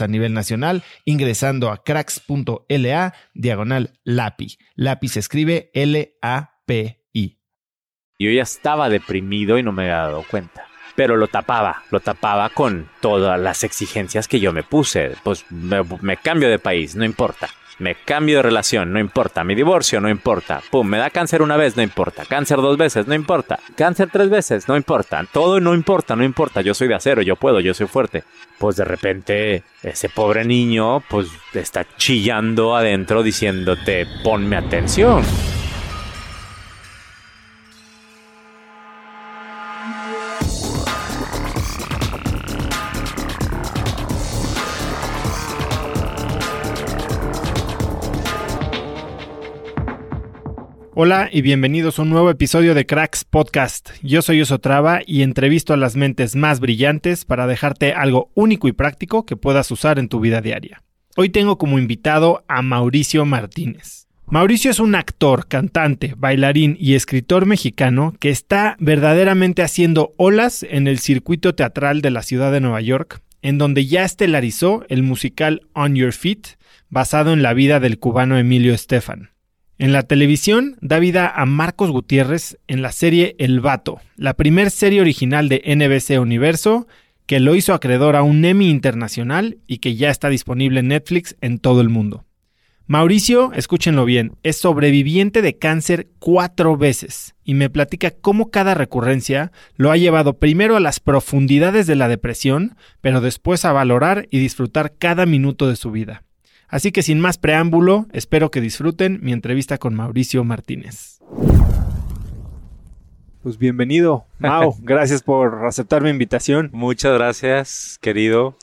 a nivel nacional ingresando a cracks.la diagonal LAPI. LAPI se escribe L-A-P-I. Yo ya estaba deprimido y no me había dado cuenta. Pero lo tapaba, lo tapaba con todas las exigencias que yo me puse. Pues me, me cambio de país, no importa. Me cambio de relación, no importa. Mi divorcio, no importa. Pum, me da cáncer una vez, no importa. Cáncer dos veces, no importa. Cáncer tres veces, no importa. Todo no importa, no importa. Yo soy de acero, yo puedo, yo soy fuerte. Pues de repente, ese pobre niño, pues está chillando adentro diciéndote, ponme atención. Hola y bienvenidos a un nuevo episodio de Cracks Podcast. Yo soy Osotrava y entrevisto a las mentes más brillantes para dejarte algo único y práctico que puedas usar en tu vida diaria. Hoy tengo como invitado a Mauricio Martínez. Mauricio es un actor, cantante, bailarín y escritor mexicano que está verdaderamente haciendo olas en el circuito teatral de la ciudad de Nueva York, en donde ya estelarizó el musical On Your Feet, basado en la vida del cubano Emilio Estefan. En la televisión da vida a Marcos Gutiérrez en la serie El Vato, la primer serie original de NBC Universo que lo hizo acreedor a un Emmy internacional y que ya está disponible en Netflix en todo el mundo. Mauricio, escúchenlo bien, es sobreviviente de cáncer cuatro veces y me platica cómo cada recurrencia lo ha llevado primero a las profundidades de la depresión, pero después a valorar y disfrutar cada minuto de su vida. Así que sin más preámbulo, espero que disfruten mi entrevista con Mauricio Martínez. Pues bienvenido, Mau. Gracias por aceptar mi invitación. Muchas gracias, querido.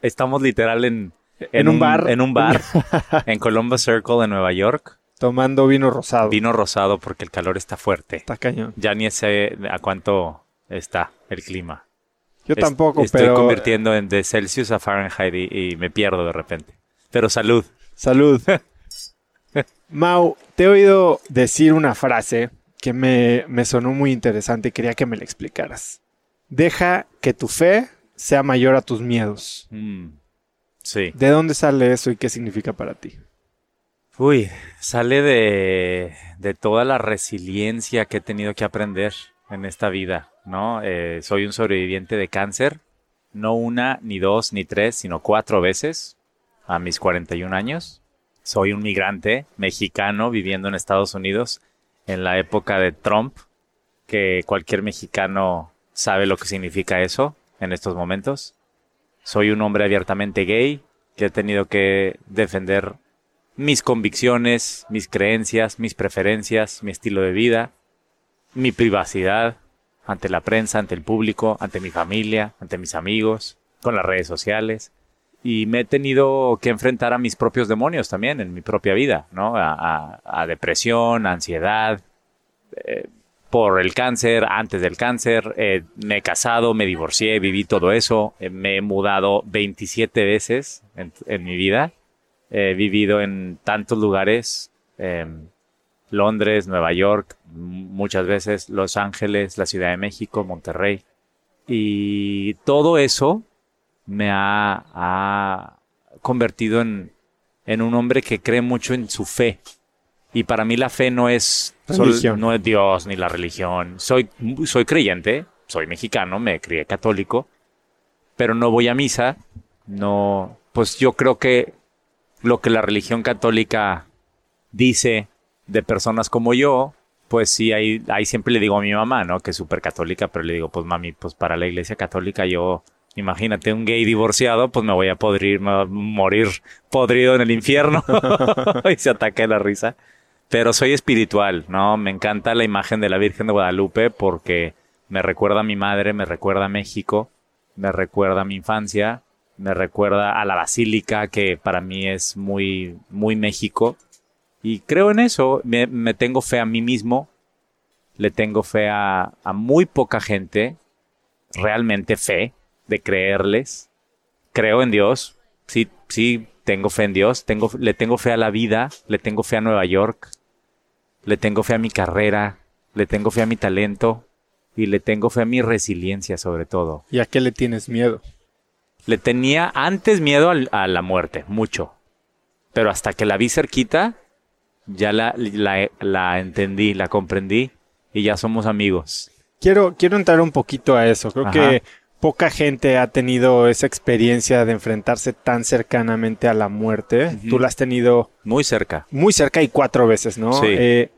Estamos literal en, En un bar. En un bar, en Columbus Circle de Nueva York. Tomando vino rosado. Vino rosado porque el calor está fuerte. Está cañón. Ya ni sé a cuánto está el clima. Yo Es- tampoco, Estoy pero... convirtiendo en de Celsius a Fahrenheit y, y me pierdo de repente. Pero salud. Salud. Mau, te he oído decir una frase que me, me sonó muy interesante y quería que me la explicaras. Deja que tu fe sea mayor a tus miedos. Mm, Sí. ¿De dónde sale eso y qué significa para ti? Uy, sale de, de toda la resiliencia que he tenido que aprender en esta vida, ¿no? Eh, soy un sobreviviente de cáncer, no una, ni dos, ni tres, sino cuatro veces a mis 41 años. Soy un migrante mexicano viviendo en Estados Unidos en la época de Trump, que cualquier mexicano sabe lo que significa eso en estos momentos. Soy un hombre abiertamente gay que he tenido que defender mis convicciones, mis creencias, mis preferencias, mi estilo de vida, mi privacidad ante la prensa, ante el público, ante mi familia, ante mis amigos, con las redes sociales. Y me he tenido que enfrentar a mis propios demonios también en mi propia vida, ¿no? A, depresión, ansiedad, eh, por el cáncer, antes del cáncer, eh, me he casado, me divorcié, viví todo eso, eh, me he mudado 27 veces en mi vida He vivido en tantos lugares, em, Londres, Nueva York, muchas veces Los Ángeles, la Ciudad de México, Monterrey. Y todo eso me ha, convertido en, en, un hombre que cree mucho en su fe. Y para mí la fe no es, no es Dios ni la religión. Soy, soy creyente, soy mexicano, me crié católico, pero no voy a misa. No, pues yo creo que lo que la religión católica dice de personas como yo, pues sí, ahí, ahí siempre le digo a mi mamá, ¿no? Que es súper católica, pero le digo, pues mami, pues para la iglesia católica yo, imagínate un gay divorciado, pues me voy a podrir, morir podrido en el infierno. y se ataque la risa. Pero soy espiritual, ¿no? Me encanta la imagen de la Virgen de Guadalupe porque me recuerda a mi madre, me recuerda a México, me recuerda a mi infancia me recuerda a la basílica, que para mí es muy, muy México. Y creo en eso, me, tengo fe a mí mismo, le tengo fe a, muy poca gente, realmente fe, de creerles. Creo en Dios, sí, sí, tengo fe en Dios, tengo, le tengo fe a la vida, le tengo fe a Nueva York, le tengo fe a mi carrera, le tengo fe a mi talento y le tengo fe a mi resiliencia sobre todo. ¿Y a qué le tienes miedo? Le tenía antes miedo a la muerte, mucho. Pero hasta que la vi cerquita, ya la, la, entendí, la comprendí y ya somos amigos. Quiero, quiero entrar un poquito a eso. Creo que poca gente ha tenido esa experiencia de enfrentarse tan cercanamente a la muerte. Tú la has tenido. Muy cerca. Muy cerca y cuatro veces, ¿no? Sí. Eh,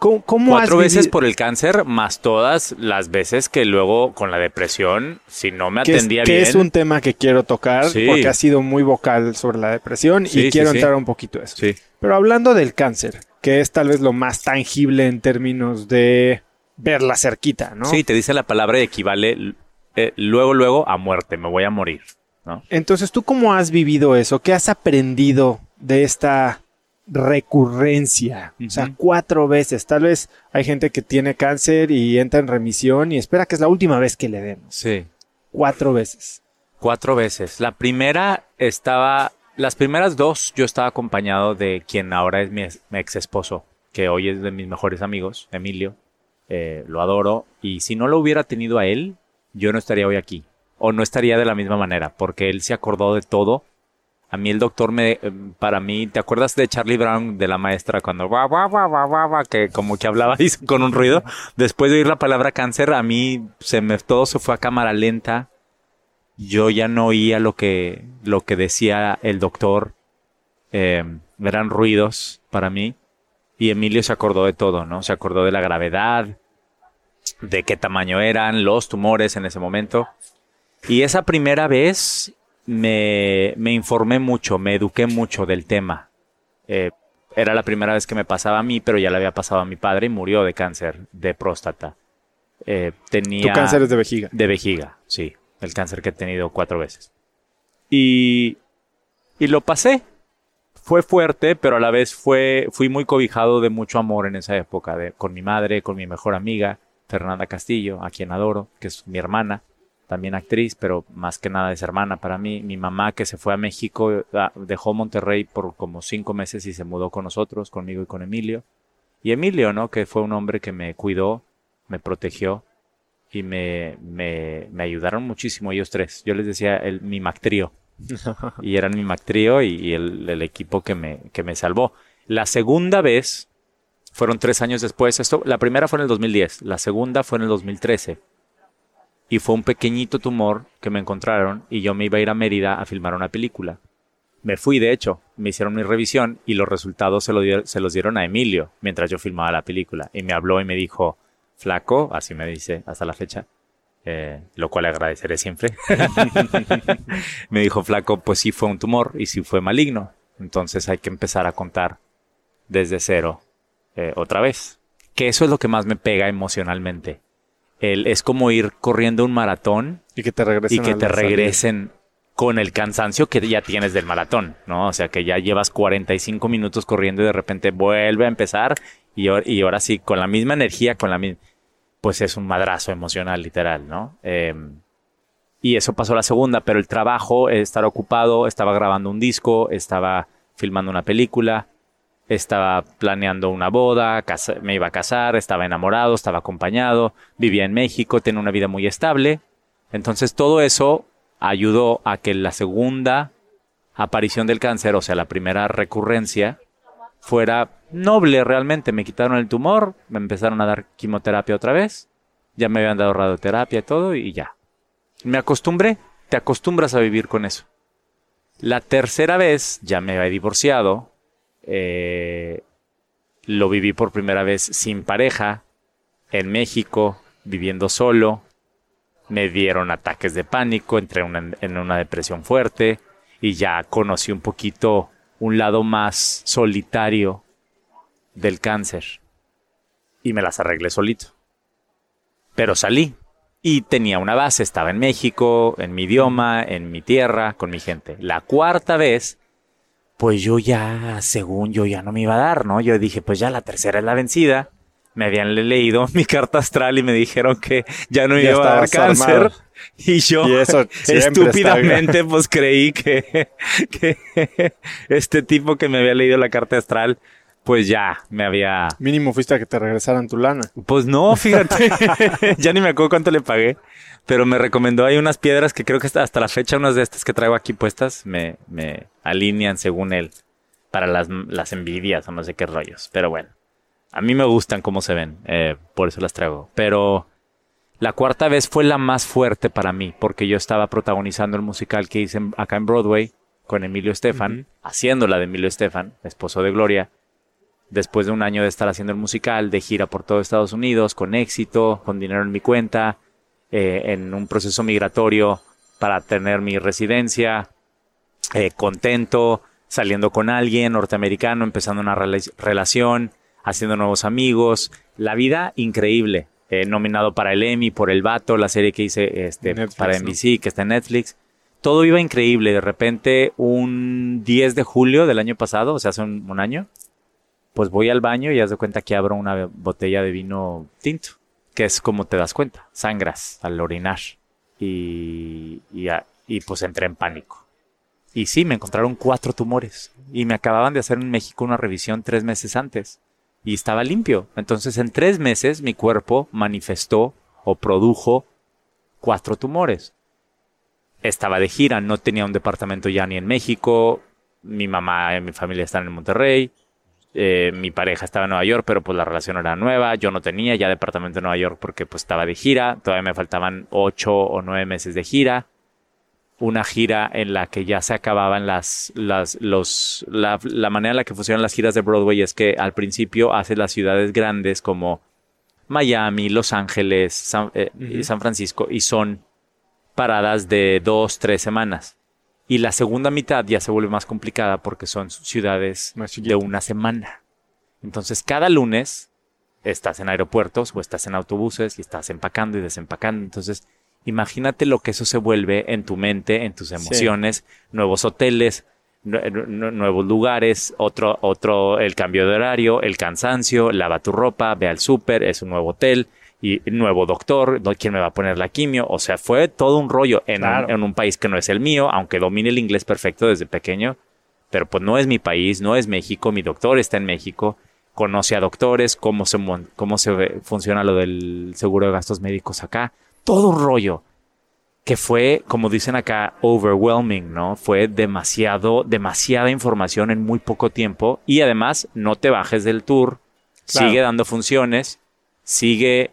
Cuatro veces por el cáncer, más todas las veces que luego con la depresión, si no me atendía bien. Que es un tema que quiero tocar porque ha sido muy vocal sobre la depresión y quiero entrar un poquito a eso. Pero hablando del cáncer, que es tal vez lo más tangible en términos de verla cerquita, ¿no? Sí, te dice la palabra y equivale eh, luego, luego a muerte, me voy a morir, ¿no? Entonces, ¿tú cómo has vivido eso? ¿Qué has aprendido de esta recurrencia, o sea, cuatro veces. Tal vez hay gente que tiene cáncer y entra en remisión y espera que es la última vez que le den. Sí. Cuatro veces. Cuatro veces. La primera estaba, las primeras dos yo estaba acompañado de quien ahora es mi, ex esposo, que hoy es de mis mejores amigos, Emilio. Eh, lo adoro y si no lo hubiera tenido a él, yo no estaría hoy aquí. O no estaría de la misma manera, porque él se acordó de todo a mí el doctor me, eh, para mí, ¿te acuerdas de Charlie Brown, de la maestra, cuando va, va, va, va, va, que como que hablaba con un ruido? Después de oír la palabra cáncer, a mí se me, todo se fue a cámara lenta. Yo ya no oía lo que, lo que decía el doctor. Eh, eran ruidos para mí. Y Emilio se acordó de todo, ¿no? Se acordó de la gravedad, de qué tamaño eran, los tumores en ese momento. Y esa primera vez me, me informé mucho, me eduqué mucho del tema. Eh, era la primera vez que me pasaba a mí, pero ya le había pasado a mi padre y murió de cáncer de próstata. Eh, tenía... ¿Tu cáncer es de vejiga? De vejiga, sí. El cáncer que he tenido cuatro veces. Y, y lo pasé. Fue fuerte, pero a la vez fue, fui muy cobijado de mucho amor en esa época, de, con mi madre, con mi mejor amiga, Fernanda Castillo, a quien adoro, que es mi hermana también actriz, pero más que nada es hermana para mí. Mi mamá que se fue a México, ah, dejó Monterrey por como cinco meses y se mudó con nosotros, conmigo y con Emilio. Y Emilio, ¿no? Que fue un hombre que me cuidó, me protegió y me, me, me ayudaron muchísimo ellos tres. Yo les decía el, mi Mactrío. y eran mi Mactrío y, y el, el, equipo que me, que me salvó. La segunda vez, fueron tres años después, esto, la primera fue en el 2010, la segunda fue en el 2013 y fue un pequeñito tumor que me encontraron y yo me iba a ir a Mérida a filmar una película. Me fui, de hecho, me hicieron mi revisión y los resultados se, los dieron a Emilio mientras yo filmaba la película. Y me habló y me dijo, flaco, así me dice hasta la fecha, eh, lo cual agradeceré siempre. me dijo, flaco, pues sí fue un tumor y sí fue maligno. Entonces hay que empezar a contar desde cero eh, otra vez. Que eso es lo que más me pega emocionalmente. El, es como ir corriendo un maratón y que te regresen, y que te regresen con el cansancio que ya tienes del maratón, ¿no? O sea, que ya llevas 45 minutos corriendo y de repente vuelve a empezar y, y ahora sí, con la misma energía, con la misma... Pues es un madrazo emocional, literal, ¿no? Em, y eso pasó la segunda, pero el trabajo, estar ocupado, estaba grabando un disco, estaba filmando una película, estaba planeando una boda, me iba a casar, estaba enamorado, estaba acompañado, vivía en México, tenía una vida muy estable. Entonces todo eso ayudó a que la segunda aparición del cáncer, o sea, la primera recurrencia, fuera noble realmente. Me quitaron el tumor, me empezaron a dar quimioterapia otra vez, ya me habían dado radioterapia y todo y ya. Me acostumbré, te acostumbras a vivir con eso. La tercera vez ya me había divorciado, eh, lo viví por primera vez sin pareja, en México, viviendo solo, me dieron ataques de pánico, entré en una depresión fuerte y ya conocí un poquito un lado más solitario del cáncer. Y me las arreglé solito. Pero salí y tenía una base, estaba en México, en mi idioma, en mi tierra, con mi gente. La cuarta vez, pues yo ya, según yo ya no me iba a dar, ¿no? Yo dije, pues ya la tercera es la vencida me habían leído mi carta astral y me dijeron que ya no iba a dar cáncer. Y yo estúpidamente pues creí que, que este tipo que me había leído la carta astral pues ya me había... Mínimo fuiste a que te regresaran tu lana. Pues no, fíjate. ya ni me acuerdo cuánto le pagué. Pero me recomendó ahí unas piedras que creo que hasta la fecha unas de estas que traigo aquí puestas me, me alinean según él. Para las, las envidias o no sé qué rollos. Pero bueno. A mí me gustan cómo se ven, eh, por eso las traigo. Pero la cuarta vez fue la más fuerte para mí, porque yo estaba protagonizando el musical que hice acá en Broadway con Emilio Estefan, haciendo la de Emilio Estefan, esposo de Gloria. Después de un año de estar haciendo el musical, de gira por todo Estados Unidos, con éxito, con dinero en mi cuenta, eh, en un proceso migratorio para tener mi residencia, eh, contento, saliendo con alguien norteamericano, empezando una relación, haciendo nuevos amigos, la vida increíble. Eh, nominado para el Emmy por El Vato, la serie que hice este, para NBC, que está en Netflix. Todo iba increíble. De repente, un 10 de julio del año pasado, o sea, hace un, año, pues voy al baño y haz de cuenta que abro una botella de vino tinto, que es como te das cuenta, sangras al orinar. Y, y, y pues entré en pánico. Y sí, me encontraron cuatro tumores. Y me acababan de hacer en México una revisión tres meses antes y estaba limpio. Entonces en tres meses mi cuerpo manifestó o produjo cuatro tumores. Estaba de gira, no tenía un departamento ya ni en México, mi mamá y mi familia están en Monterrey, eh, mi pareja estaba en Nueva York, pero pues la relación era nueva, yo no tenía ya departamento en Nueva York porque pues estaba de gira, todavía me faltaban ocho o nueve meses de gira una gira en la que ya se acababan las, las los, la, la, manera en la que funcionan las giras de Broadway es que al principio hace las ciudades grandes como Miami, Los Ángeles, San, eh, San Francisco y son paradas de dos, tres semanas. Y la segunda mitad ya se vuelve más complicada porque son ciudades de una semana. Entonces cada lunes estás en aeropuertos o estás en autobuses y estás empacando y desempacando. Entonces Imagínate lo que eso se vuelve en tu mente, en tus emociones, nuevos hoteles, nuevos lugares, otro, otro, el cambio de horario, el cansancio, lava tu ropa, ve al súper, es un nuevo hotel y nuevo doctor, ¿quién me va a poner la quimio? O sea, fue todo un rollo en, un, en un país que no es el mío, aunque domine el inglés perfecto desde pequeño, pero pues no es mi país, no es México, mi doctor está en México, conoce a doctores, cómo se, cómo se funciona lo del seguro de gastos médicos acá todo un rollo que fue, como dicen acá, overwhelming, ¿no? Fue demasiado, demasiada información en muy poco tiempo y además no te bajes del tour, sigue dando funciones, sigue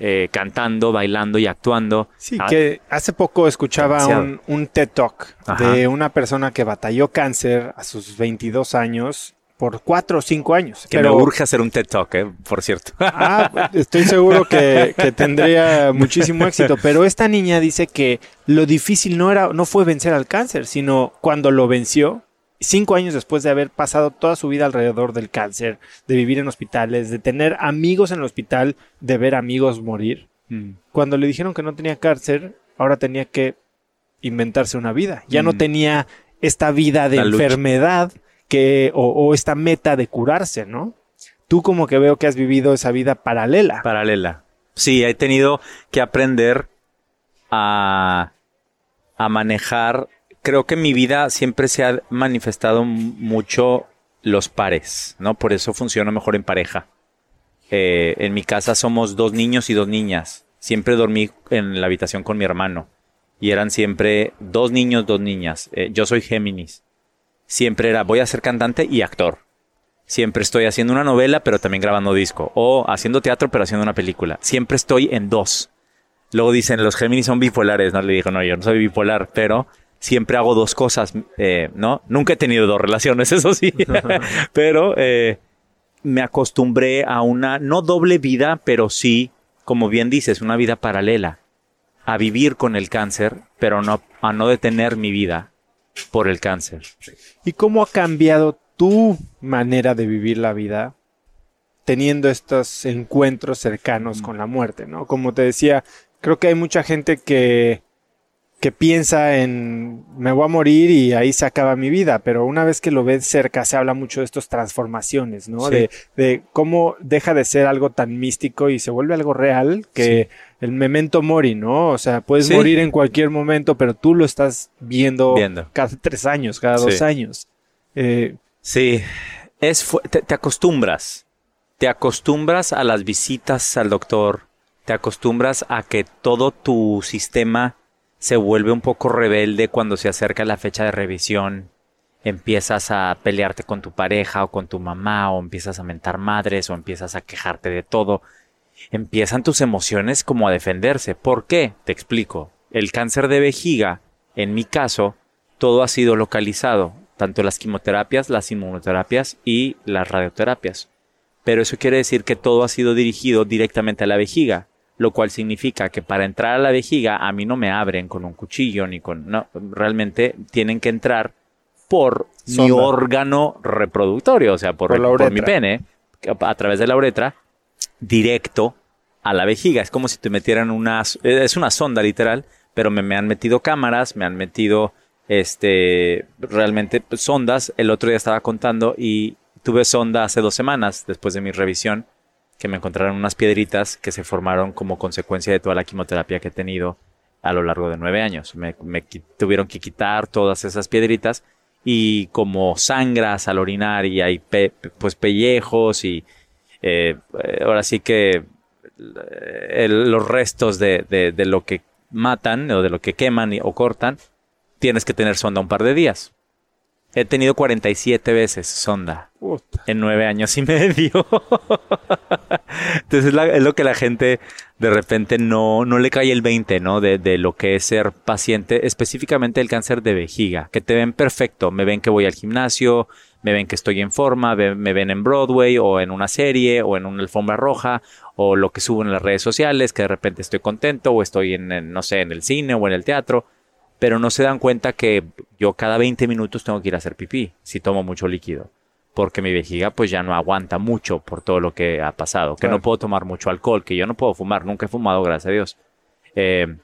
eh, cantando, bailando y actuando. Sí, ah, que hace poco escuchaba un, TED Talk de una persona que batalló cáncer a sus 22 años por cuatro o cinco años. Que me urge hacer un TED Talk, eh, por cierto. Ah, estoy seguro que, que, tendría muchísimo éxito. Pero esta niña dice que lo difícil no era, no fue vencer al cáncer, sino cuando lo venció, cinco años después de haber pasado toda su vida alrededor del cáncer, de vivir en hospitales, de tener amigos en el hospital, de ver amigos morir. Mm. Cuando le dijeron que no tenía cáncer, ahora tenía que inventarse una vida. Ya no mm. tenía esta vida de enfermedad que, o, esta meta de curarse, ¿no? Tú como que veo que has vivido esa vida paralela. Paralela. Sí, he tenido que aprender a, a manejar creo que en mi vida siempre se ha manifestado mucho los pares, ¿no? Por eso funciona mejor en pareja. Eh, en mi casa somos dos niños y dos niñas. Siempre dormí en la habitación con mi hermano. Y eran siempre dos niños, dos niñas. Eh, yo soy Géminis. Siempre era, voy a ser cantante y actor. Siempre estoy haciendo una novela, pero también grabando disco. O haciendo teatro, pero haciendo una película. Siempre estoy en dos. Luego dicen, los Géminis son bipolares. No le digo, no, yo no soy bipolar, pero siempre hago dos cosas, eh, ¿no? Nunca he tenido dos relaciones, eso sí, pero eh, me acostumbré a una, no doble vida, pero sí, como bien dices, una vida paralela, a vivir con el cáncer, pero no, a no detener mi vida por el cáncer. ¿Y cómo ha cambiado tu manera de vivir la vida teniendo estos encuentros cercanos con la muerte, ¿no? Como te decía, creo que hay mucha gente que que piensa en me voy a morir y ahí se acaba mi vida, pero una vez que lo ves cerca se habla mucho de estas transformaciones, ¿no? De, de, cómo deja de ser algo tan místico y se vuelve algo real que el memento mori, ¿no? O sea, puedes morir en cualquier momento, pero tú lo estás viendo, cada tres años, cada dos años. Eh, sí, es te acostumbras, te acostumbras a las visitas al doctor, te acostumbras a que todo tu sistema se vuelve un poco rebelde cuando se acerca la fecha de revisión. Empiezas a pelearte con tu pareja o con tu mamá o empiezas a mentar madres o empiezas a quejarte de todo. Empiezan tus emociones como a defenderse. ¿Por qué? Te explico. El cáncer de vejiga, en mi caso, todo ha sido localizado, tanto las quimioterapias, las inmunoterapias y las radioterapias. Pero eso quiere decir que todo ha sido dirigido directamente a la vejiga lo cual significa que para entrar a la vejiga a mí no me abren con un cuchillo ni con no, realmente tienen que entrar por mi órgano reproductorio, o sea, por, mi pene, a través de la uretra, directo a la vejiga. Es como si te metieran una, es una sonda literal, pero me, me han metido cámaras, me han metido, este, realmente sondas. El otro día estaba contando y tuve sonda hace dos semanas después de mi revisión que me encontraron unas piedritas que se formaron como consecuencia de toda la quimioterapia que he tenido a lo largo de nueve años. Me, tuvieron que quitar todas esas piedritas y como sangras al orinar y hay pues pellejos y eh, ahora sí que eh, los restos de, de, lo que matan o de lo que queman o cortan, tienes que tener sonda un par de días. He tenido 47 veces sonda en nueve años y medio. Entonces es, lo que la gente de repente no, no le cae el 20, ¿no? De, de, lo que es ser paciente, específicamente el cáncer de vejiga, que te ven perfecto, me ven que voy al gimnasio, me ven que estoy en forma, me ven en Broadway o en una serie o en una alfombra roja o lo que subo en las redes sociales, que de repente estoy contento o estoy en no sé, en el cine o en el teatro pero no se dan cuenta que yo cada 20 minutos tengo que ir a hacer pipí si tomo mucho líquido, porque mi vejiga pues ya no aguanta mucho por todo lo que ha pasado, que no puedo tomar mucho alcohol, que yo no puedo fumar, nunca he fumado, gracias a Dios. Eh,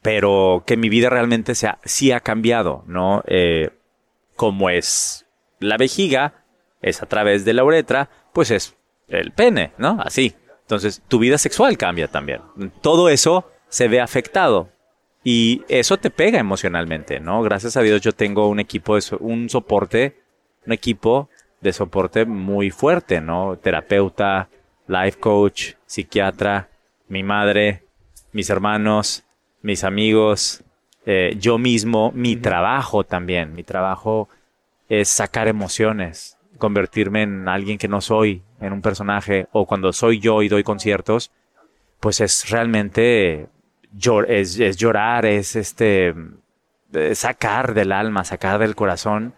pero que mi vida realmente sea, sí ha cambiado, ¿no? Eh, como es la vejiga, es a través de la uretra, pues es el pene, ¿no? Así. Entonces, tu vida sexual cambia también. Todo eso se ve afectado y eso te pega emocionalmente, ¿no? Gracias a Dios yo tengo un equipo, de un soporte, un equipo de soporte muy fuerte, ¿no? Terapeuta, life coach, psiquiatra, mi madre, mis hermanos, mis amigos, eh, yo mismo, mi trabajo también. Mi trabajo es sacar emociones, convertirme en alguien que no soy, en un personaje, o cuando soy yo y doy conciertos, pues es realmente es, llorar, es este sacar del alma, sacar del corazón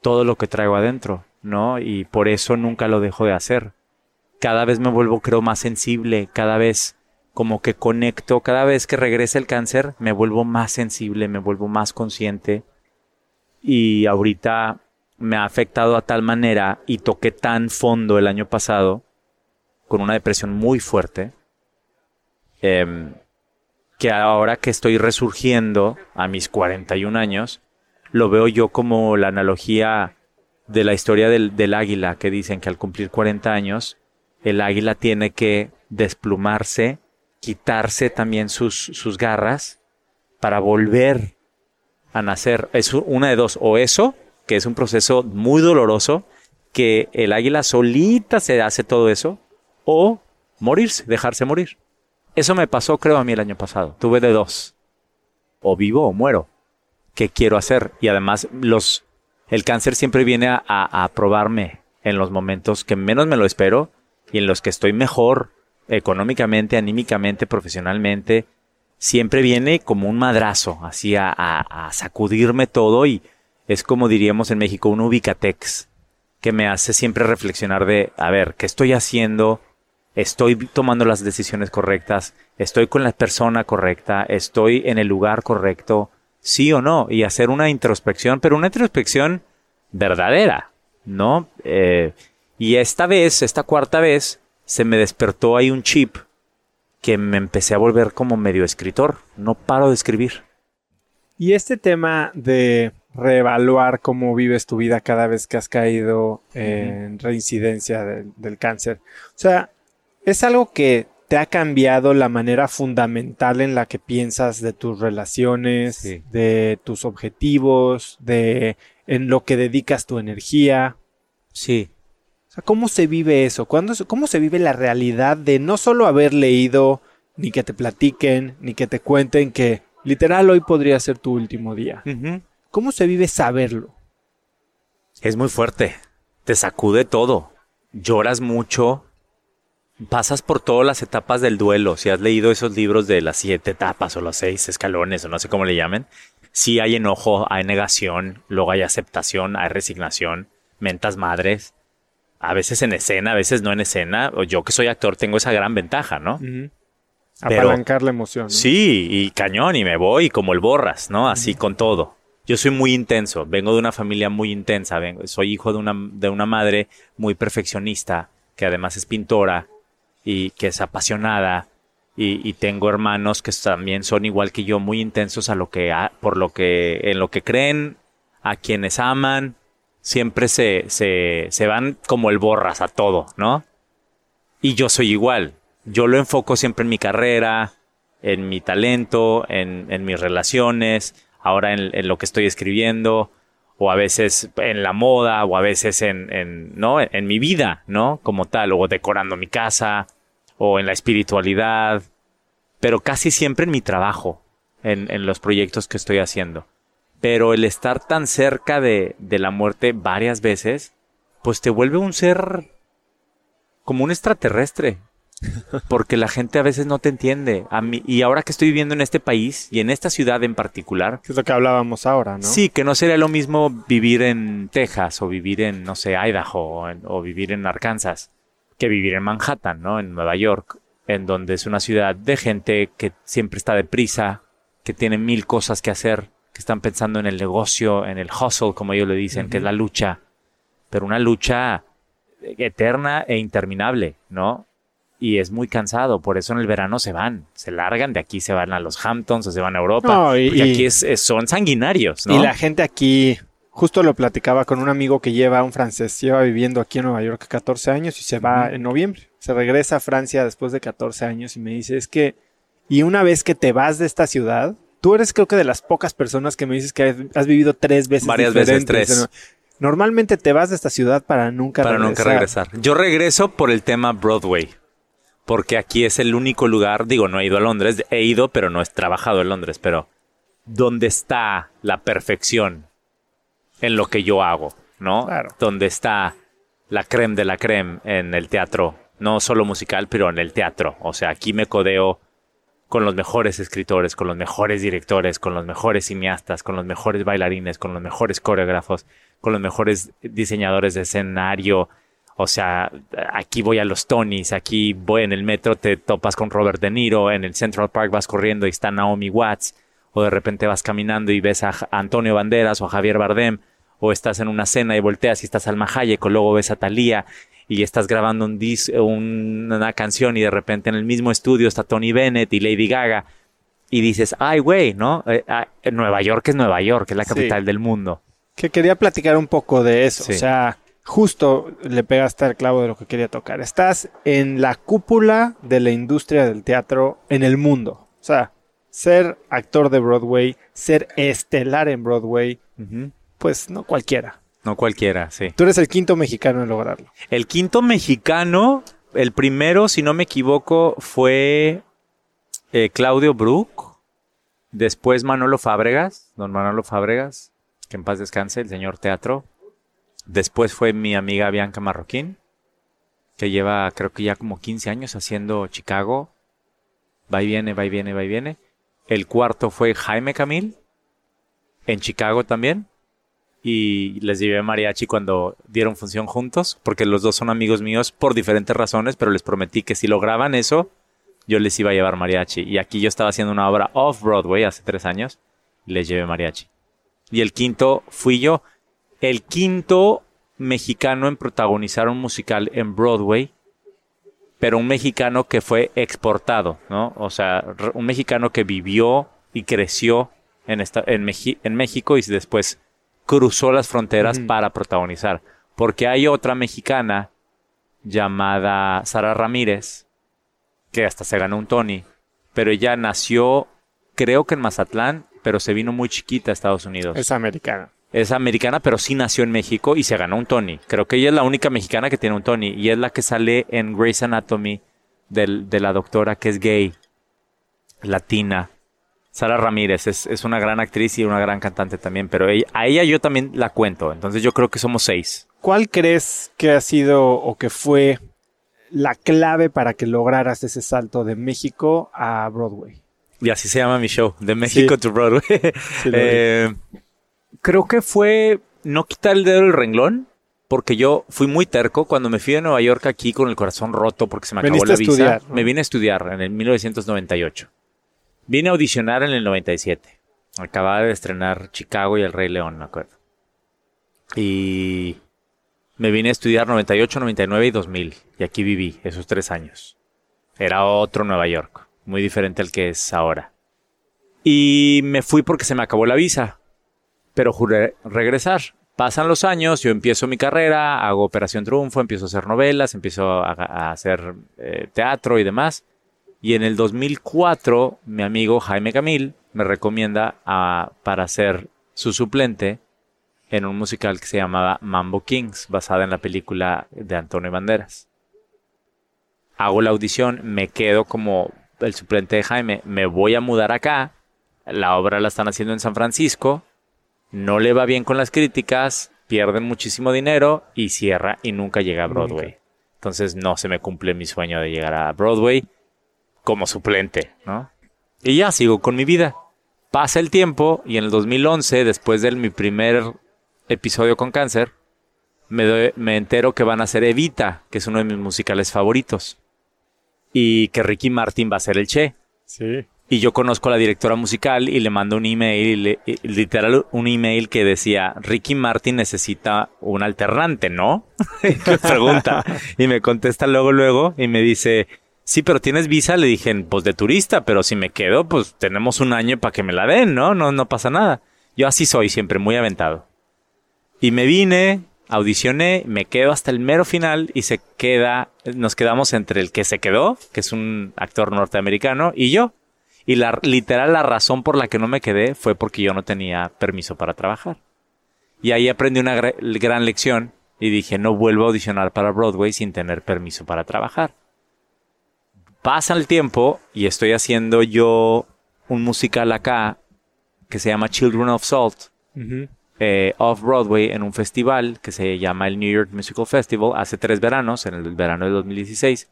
todo lo que traigo adentro. ¿no? Y por eso nunca lo dejo de hacer. Cada vez me vuelvo, creo, más sensible, cada vez como que conecto, cada vez que regresa el cáncer, me vuelvo más sensible, me vuelvo más consciente. Y ahorita me ha afectado a tal manera y toqué tan fondo el año pasado, con una depresión muy fuerte, em, que ahora que estoy resurgiendo a mis 41 años, lo veo yo como la analogía de la historia del, águila, que dicen que al cumplir 40 años, el águila tiene que desplumarse, quitarse también sus, sus garras para volver a nacer. Es una de dos, o eso, que es un proceso muy doloroso, que el águila solita se hace todo eso, o morirse, dejarse morir. Eso me pasó, creo, a mí el año pasado. Tuve de dos. O vivo o muero. ¿Qué quiero hacer? Y además, los, el cáncer siempre viene a, probarme en los momentos que menos me lo espero y en los que estoy mejor económicamente, anímicamente, profesionalmente. Siempre viene como un madrazo, así a, a sacudirme todo y es como diríamos en México, un ubicatex que me hace siempre reflexionar de, a ver, ¿qué estoy haciendo? Estoy tomando las decisiones correctas, estoy con la persona correcta, estoy en el lugar correcto, sí o no, y hacer una introspección, pero una introspección verdadera, ¿no? Eh, y esta vez, esta cuarta vez, se me despertó ahí un chip que me empecé a volver como medio escritor, no paro de escribir. Y este tema de reevaluar cómo vives tu vida cada vez que has caído en reincidencia del cáncer. O sea, ¿Es algo que te ha cambiado la manera fundamental en la que piensas de tus relaciones, de tus objetivos, de en lo que dedicas tu energía? Sí. O sea, ¿cómo se vive eso? ¿Cómo se vive la realidad de no solo haber leído, ni que te platiquen, ni que te cuenten que literal hoy podría ser tu último día? ¿Cómo se vive saberlo? Es muy fuerte. Te sacude todo. Lloras mucho pasas por todas las etapas del duelo. Si has leído esos libros de las siete etapas o los seis escalones o no sé cómo le llamen, sí hay enojo, hay negación, luego hay aceptación, hay resignación, mentas madres, a veces en escena, a veces no en escena. O yo que soy actor tengo esa gran ventaja, ¿no? Apalancar la emoción. Sí, y cañón, y me voy como el borras, ¿no? Así con todo. Yo soy muy intenso, vengo de una familia muy intensa, vengo, soy hijo de una, de una madre muy perfeccionista, que además es pintora, y que es apasionada y, tengo hermanos que también son igual que yo muy intensos a lo que por lo que en lo que creen a quienes aman siempre se, se, se van como el borras a todo no y yo soy igual. Yo lo enfoco siempre en mi carrera en mi talento en, en mis relaciones ahora en lo que estoy escribiendo o a veces en la moda, o a veces en, ¿no? en mi vida, ¿no? Como tal, o decorando mi casa, o en la espiritualidad, pero casi siempre en mi trabajo, en, en los proyectos que estoy haciendo. Pero el estar tan cerca de, de la muerte varias veces, pues te vuelve un ser como un extraterrestre, porque la gente a veces no te entiende. A mí, y ahora que estoy viviendo en este país y en esta ciudad en particular. es lo que hablábamos ahora, ¿no? Sí, que no sería lo mismo vivir en Texas o vivir en, no sé, Idaho o, vivir en Arkansas que vivir en Manhattan, ¿no? En Nueva York, en donde es una ciudad de gente que siempre está deprisa, que tiene mil cosas que hacer, que están pensando en el negocio, en el hustle, como ellos le dicen, que es la lucha, pero una lucha eterna e interminable, ¿no? Y es muy cansado. Por eso en el verano se van, se largan de aquí, se van a los Hamptons o se van a Europa. y, aquí es, son sanguinarios. ¿no? Y la gente aquí, justo lo platicaba con un amigo que lleva, un francés, lleva viviendo aquí en Nueva York 14 años y se va en noviembre. Se regresa a Francia después de 14 años y me dice, es que, y una vez que te vas de esta ciudad, tú eres creo que de las pocas personas que me dices que has vivido tres veces. Varias veces, tres. Normalmente te vas de esta ciudad para nunca para nunca regresar. Yo regreso por el tema Broadway porque aquí es el único lugar, digo, no he ido a Londres, he ido, pero no he trabajado en Londres, pero donde está la perfección en lo que yo hago, ¿no? Claro. Donde está la creme de la creme en el teatro, no solo musical, pero en el teatro. O sea, aquí me codeo con los mejores escritores, con los mejores directores, con los mejores cineastas, con los mejores bailarines, con los mejores coreógrafos, con los mejores diseñadores de escenario. O sea, aquí voy a los Tonys, aquí voy en el metro, te topas con Robert De Niro, en el Central Park vas corriendo y está Naomi Watts, o de repente vas caminando y ves a Antonio Banderas o a Javier Bardem, o estás en una cena y volteas y estás al Hayek, o luego ves a Thalía y estás grabando un dis una canción y de repente en el mismo estudio está Tony Bennett y Lady Gaga y dices, ay, güey, ¿no? Eh, ah, Nueva York es Nueva York, es la capital del mundo. Que quería platicar un poco de eso, o sea, justo le pegaste al clavo de lo que quería tocar. Estás en la cúpula de la industria del teatro en el mundo. O sea, ser actor de Broadway, ser estelar en Broadway, pues no cualquiera. No cualquiera, sí. Tú eres el quinto mexicano en lograrlo. El quinto mexicano, el primero, si no me equivoco, fue eh, Claudio Brook. Después Manolo Fábregas, don Manolo Fábregas, que en paz descanse, el señor teatro. Después fue mi amiga Bianca Marroquín, que lleva creo que ya como 15 años haciendo Chicago. Va y viene, va y viene, va y viene. El cuarto fue Jaime Camil, en Chicago también y les llevé mariachi cuando dieron función juntos, porque los dos son amigos míos por diferentes razones, pero les prometí que si lograban eso, yo les iba a llevar mariachi. Y aquí yo estaba haciendo una obra off-Broadway hace tres años les llevé mariachi. Y el quinto fui yo. El quinto mexicano en protagonizar un musical en Broadway, pero un mexicano que fue exportado, ¿no? O sea, un mexicano que vivió y creció en, esta, en, en México y después cruzó las fronteras para protagonizar. Porque hay otra mexicana llamada Sara Ramírez, que hasta se ganó un Tony, pero ella nació, creo que en Mazatlán, pero se vino muy chiquita a Estados Unidos. Es americana. Es americana, pero sí nació en México y se ganó un Tony. Creo que ella es la única mexicana que tiene un Tony y es la que sale en Grey's Anatomy de la doctora que es gay, latina. Sara Ramírez es, una gran actriz y una gran cantante también, pero a ella yo también la cuento, entonces yo creo que somos seis. ¿Cuál crees que ha sido o que fue la clave para que lograras ese salto de México a Broadway? Y así se llama mi show, de México to Broadway. Eh, creo que fue no quitar el dedo del renglón, porque yo fui muy terco cuando me fui de Nueva York aquí con el corazón roto porque se me acabó la visa. Me vine a estudiar en el 1998. Vine a audicionar en el 97. Acababa de estrenar Chicago y El Rey León, me acuerdo. Y me vine a estudiar 98, 99 y 2000. Y aquí viví esos tres años. Era otro Nueva York, muy diferente al que es ahora. Y me fui porque se me acabó la visa. Pero juré regresar. Pasan los años, yo empiezo mi carrera, hago Operación Triunfo, empiezo a hacer novelas, empiezo a, hacer eh, teatro y demás. Y en el 2004, mi amigo Jaime Camil me recomienda para ser su suplente en un musical que se llamaba Mambo Kings, basada en la película de Antonio Banderas. Hago la audición, me quedo como el suplente de Jaime, me voy a mudar acá, la obra la están haciendo en San Francisco, no le va bien con las críticas, pierden muchísimo dinero y cierra y nunca llega a Broadway. Entonces no se me cumple mi sueño de llegar a Broadway como suplente, ¿no? Y ya sigo con mi vida. Pasa el tiempo y en el 2011, después de mi primer episodio con cáncer, me, me entero que van a hacer Evita, que es uno de mis musicales favoritos. Y que Ricky Martin va a ser el Che. Sí. Y yo conozco a la directora musical y le mando un email, literal un email que decía, Ricky Martin necesita un alternante, ¿no? pregunta. y me contesta luego, luego, y me dice, Sí, pero tienes visa, le dije, pues de turista, pero si me quedo, pues tenemos un año para que me la den, ¿no? No, no pasa nada. Yo así soy, siempre muy aventado. Y me vine, audicioné, me quedo hasta el mero final y se queda, nos quedamos entre el que se quedó, que es un actor norteamericano, y yo. Y la, literal, la razón por la que no me quedé fue porque yo no tenía permiso para trabajar. Y ahí aprendí una gran lección y dije, no vuelvo a audicionar para Broadway sin tener permiso para trabajar. Pasa el tiempo y estoy haciendo yo un musical acá que se llama Children of Salt, eh, off Broadway, en un festival que se llama el New York Musical Festival, hace tres veranos, en el verano de 2016.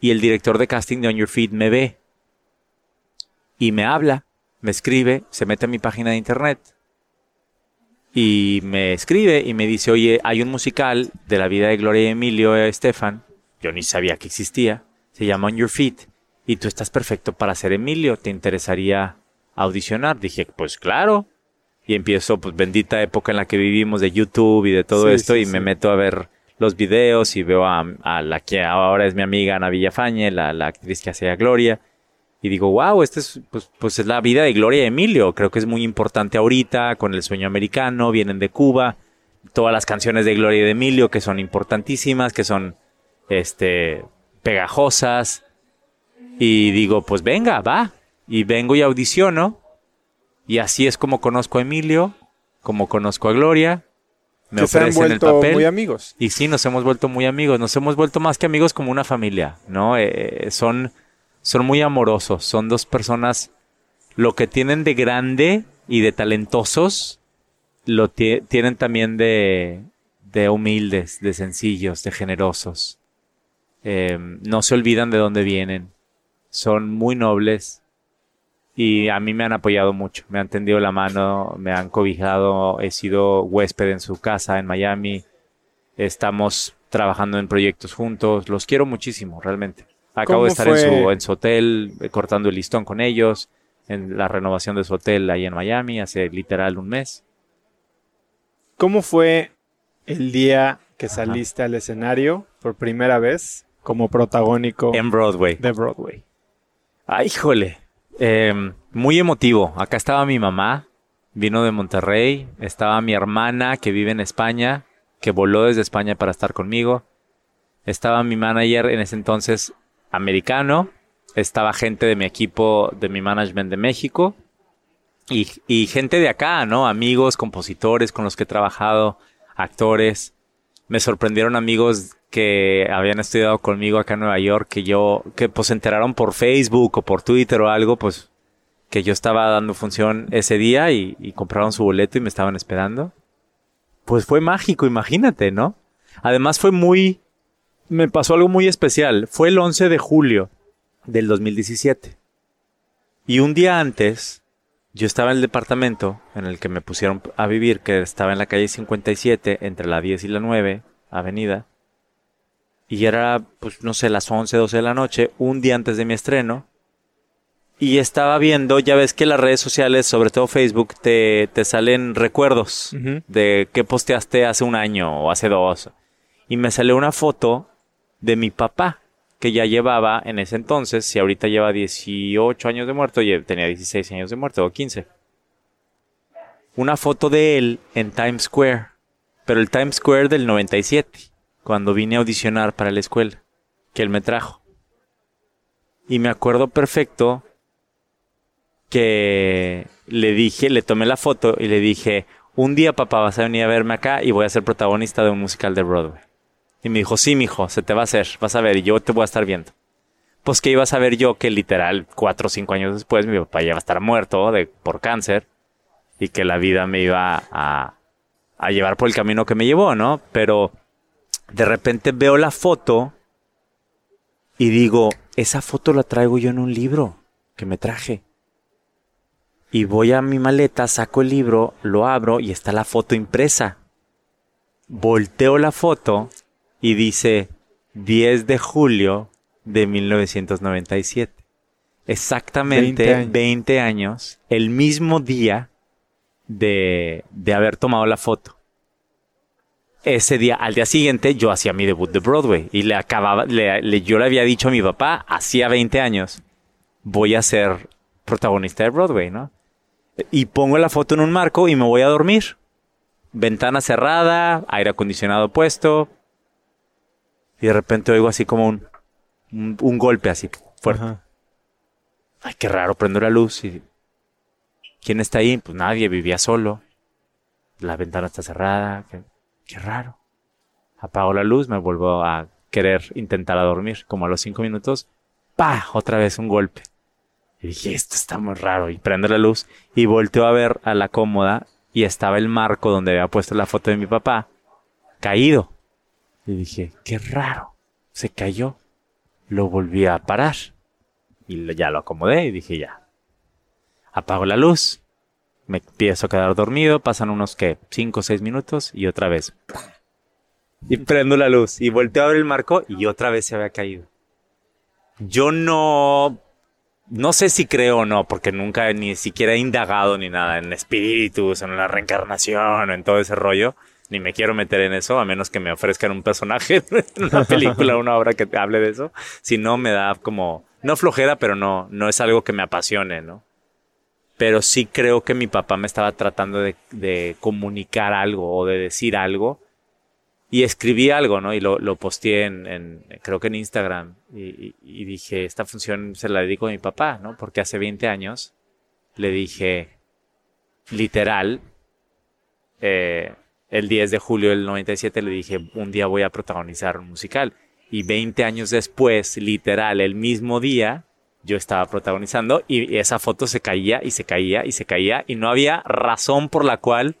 Y el director de casting de On Your Feet me ve y me habla, me escribe, se mete a mi página de internet y me escribe y me dice, oye, hay un musical de la vida de Gloria y Emilio Estefan, yo ni sabía que existía, se llama On Your Feet, y tú estás perfecto para ser Emilio, ¿te interesaría audicionar? Dije, pues claro. Y empiezo, pues bendita época en la que vivimos de YouTube y de todo Sí, esto, sí, y sí. me meto a ver los videos y veo a, a la que ahora es mi amiga Ana Villafañe, la, la actriz que hace a Gloria. Y digo, wow, este es, pues, pues es la vida de Gloria y Emilio. Creo que es muy importante ahorita con el sueño americano. Vienen de Cuba. Todas las canciones de Gloria y de Emilio que son importantísimas, que son, este, pegajosas. Y digo, pues venga, va. Y vengo y audiciono. Y así es como conozco a Emilio, como conozco a Gloria. Me que se han ofrecen el vuelto papel. muy amigos. Y sí, nos hemos vuelto muy amigos, nos hemos vuelto más que amigos como una familia, ¿no? Eh, son, son muy amorosos, son dos personas, lo que tienen de grande y de talentosos, lo tie- tienen también de, de humildes, de sencillos, de generosos. Eh, no se olvidan de dónde vienen, son muy nobles y a mí me han apoyado mucho, me han tendido la mano, me han cobijado, he sido huésped en su casa en Miami, estamos trabajando en proyectos juntos, los quiero muchísimo, realmente. Acabo ¿Cómo de estar en su, fue? en su hotel, eh, cortando el listón con ellos, en la renovación de su hotel ahí en Miami, hace literal un mes. ¿Cómo fue el día que saliste al escenario por primera vez como protagónico En Broadway. de Broadway? Ay, híjole. Eh, muy emotivo. Acá estaba mi mamá, vino de Monterrey. Estaba mi hermana que vive en España, que voló desde España para estar conmigo. Estaba mi manager en ese entonces americano. Estaba gente de mi equipo, de mi management de México. Y, y gente de acá, ¿no? Amigos, compositores con los que he trabajado, actores. Me sorprendieron amigos que habían estudiado conmigo acá en Nueva York, que yo, que pues se enteraron por Facebook o por Twitter o algo, pues que yo estaba dando función ese día y, y compraron su boleto y me estaban esperando. Pues fue mágico, imagínate, ¿no? Además fue muy, me pasó algo muy especial. Fue el 11 de julio del 2017. Y un día antes, yo estaba en el departamento en el que me pusieron a vivir, que estaba en la calle 57, entre la 10 y la 9, avenida. Y era, pues, no sé, las 11, 12 de la noche, un día antes de mi estreno. Y estaba viendo, ya ves que las redes sociales, sobre todo Facebook, te, te salen recuerdos de qué posteaste hace un año o hace dos. Y me salió una foto de mi papá, que ya llevaba en ese entonces, si ahorita lleva 18 años de muerto, tenía 16 años de muerto o 15. Una foto de él en Times Square, pero el Times Square del 97, cuando vine a audicionar para la escuela, que él me trajo. Y me acuerdo perfecto que le dije, le tomé la foto y le dije, un día papá vas a venir a verme acá y voy a ser protagonista de un musical de Broadway. Y me dijo, sí, mijo, se te va a hacer, vas a ver, y yo te voy a estar viendo. Pues que iba a saber yo que literal, cuatro o cinco años después, mi papá ya va a estar muerto de, por cáncer y que la vida me iba a, a llevar por el camino que me llevó, ¿no? Pero de repente veo la foto y digo, esa foto la traigo yo en un libro que me traje. Y voy a mi maleta, saco el libro, lo abro y está la foto impresa. Volteo la foto y dice 10 de julio de 1997. Exactamente 20 20 años. años, el mismo día de, de haber tomado la foto. Ese día, al día siguiente, yo hacía mi debut de Broadway y le acababa, le- le- yo le había dicho a mi papá, hacía 20 años, voy a ser protagonista de Broadway, ¿no? Y pongo la foto en un marco y me voy a dormir. Ventana cerrada, aire acondicionado puesto. Y de repente oigo así como un, un, un golpe así fuerte. Ajá. Ay, qué raro, prendo la luz y... ¿Quién está ahí? Pues nadie, vivía solo. La ventana está cerrada. Qué, qué raro. Apago la luz, me vuelvo a querer intentar a dormir. Como a los cinco minutos, ¡pa! Otra vez un golpe. Y dije, esto está muy raro. Y prendo la luz y volteo a ver a la cómoda y estaba el marco donde había puesto la foto de mi papá caído. Y dije, qué raro. Se cayó. Lo volví a parar. Y ya lo acomodé y dije, ya. Apago la luz, me empiezo a quedar dormido, pasan unos que 5 o 6 minutos y otra vez. Y prendo la luz y volteo a abrir el marco y otra vez se había caído. Yo no no sé si creo o no, porque nunca ni siquiera he indagado ni nada en espíritus, en la reencarnación, en todo ese rollo. Ni me quiero meter en eso, a menos que me ofrezcan un personaje en una película, una obra que te hable de eso. Si no, me da como, no flojera, pero no, no es algo que me apasione, ¿no? Pero sí creo que mi papá me estaba tratando de, de comunicar algo o de decir algo y escribí algo, ¿no? Y lo, lo posteé en, creo que en Instagram. Y, dije, esta función se la dedico a mi papá, ¿no? Porque hace 20 años le dije, literal, eh, el 10 de julio del 97 le dije, un día voy a protagonizar un musical. Y 20 años después, literal, el mismo día, yo estaba protagonizando y esa foto se caía y se caía y se caía y no había razón por la cual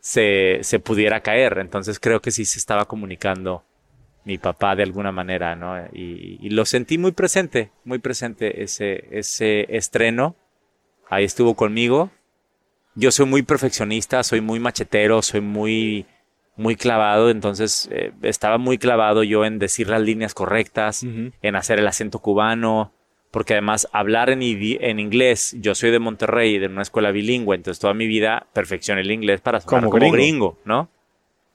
se, pudiera caer. Entonces creo que sí se estaba comunicando mi papá de alguna manera, ¿no? Y, lo sentí muy presente, muy presente ese, ese estreno. Ahí estuvo conmigo. Yo soy muy perfeccionista, soy muy machetero, soy muy, muy clavado, entonces eh, estaba muy clavado yo en decir las líneas correctas, en hacer el acento cubano, porque además hablar en, en, inglés, yo soy de Monterrey, de una escuela bilingüe, entonces toda mi vida perfeccioné el inglés para sonar como, gringo. ¿no?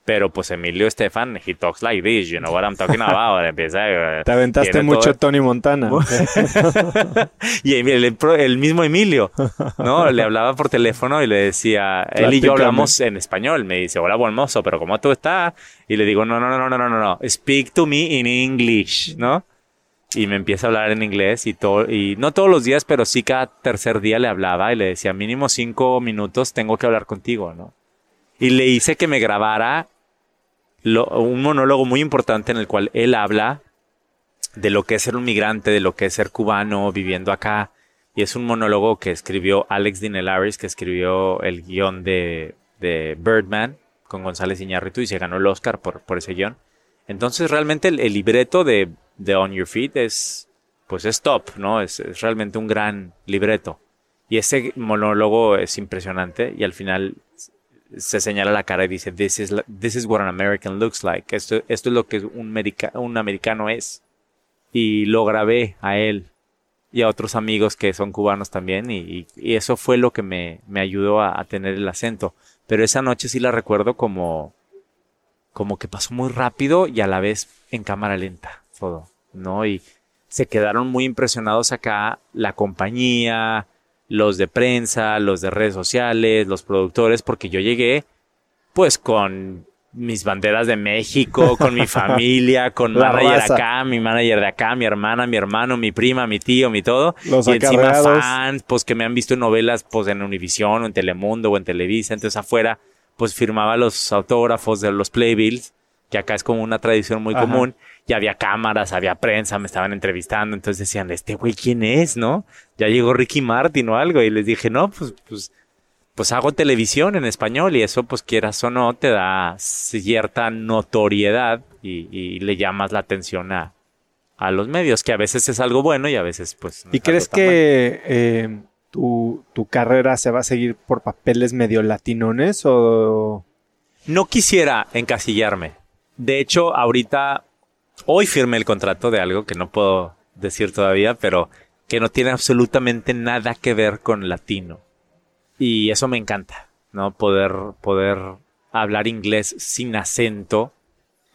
Pero pues Emilio Estefan, he talks like this, you know what I'm talking about. Empieza, eh, Te aventaste mucho Tony Montana. y el, mismo Emilio, ¿no? Le hablaba por teléfono y le decía, él y yo hablamos en español. Me dice, hola, buen mozo, pero ¿cómo tú estás? Y le digo, no, no, no, no, no, no, no, speak to me in English, ¿no? y me empieza a hablar en inglés y todo, y no todos los días, pero sí cada tercer día le hablaba y le decía, mínimo cinco minutos tengo que hablar contigo, ¿no? Y le hice que me grabara un monólogo muy importante en el cual él habla de lo que es ser un migrante, de lo que es ser cubano viviendo acá. Y es un monólogo que escribió Alex Dinelaris, que escribió el guion de, de Birdman con González Iñárritu y se ganó el Oscar por, ese guion. Entonces realmente el libreto de On Your Feet es, pues es top, ¿no? Es, realmente un gran libreto. Y ese monólogo es impresionante y al final se señala la cara y dice, this is, this is what an American looks like. Esto, esto es lo que un, un americano es. Y lo grabé a él y a otros amigos que son cubanos también y, eso fue lo que me, me ayudó a, a, tener el acento. Pero esa noche sí la recuerdo como, como que pasó muy rápido y a la vez en cámara lenta todo, ¿no? Y se quedaron muy impresionados acá la compañía, los de prensa, los de redes sociales, los productores, porque yo llegué pues con mis banderas de México, con mi familia, con manager acá, mi manager de acá, mi hermana, mi hermano, mi prima, mi tío, mi todo. Los y encima fans, pues que me han visto en novelas, pues en Univision o en Telemundo o en Televisa. Entonces afuera, pues firmaba los autógrafos de los playbills, que acá es como una tradición muy común ya había cámaras, había prensa, me estaban entrevistando, entonces decían, este güey, ¿quién es, no? Ya llegó Ricky Martin o algo, y les dije, no, pues, pues, pues hago televisión en español, y eso, pues quieras o no, te da cierta notoriedad y, le llamas la atención a, a, los medios, que a veces es algo bueno y a veces, pues. ¿Y crees que eh, tu, tu carrera se va a seguir por papeles medio latinones o.? No quisiera encasillarme. De hecho, ahorita Hoy firmé el contrato de algo que no puedo decir todavía, pero que no tiene absolutamente nada que ver con latino. Y eso me encanta, ¿no? Poder, poder hablar inglés sin acento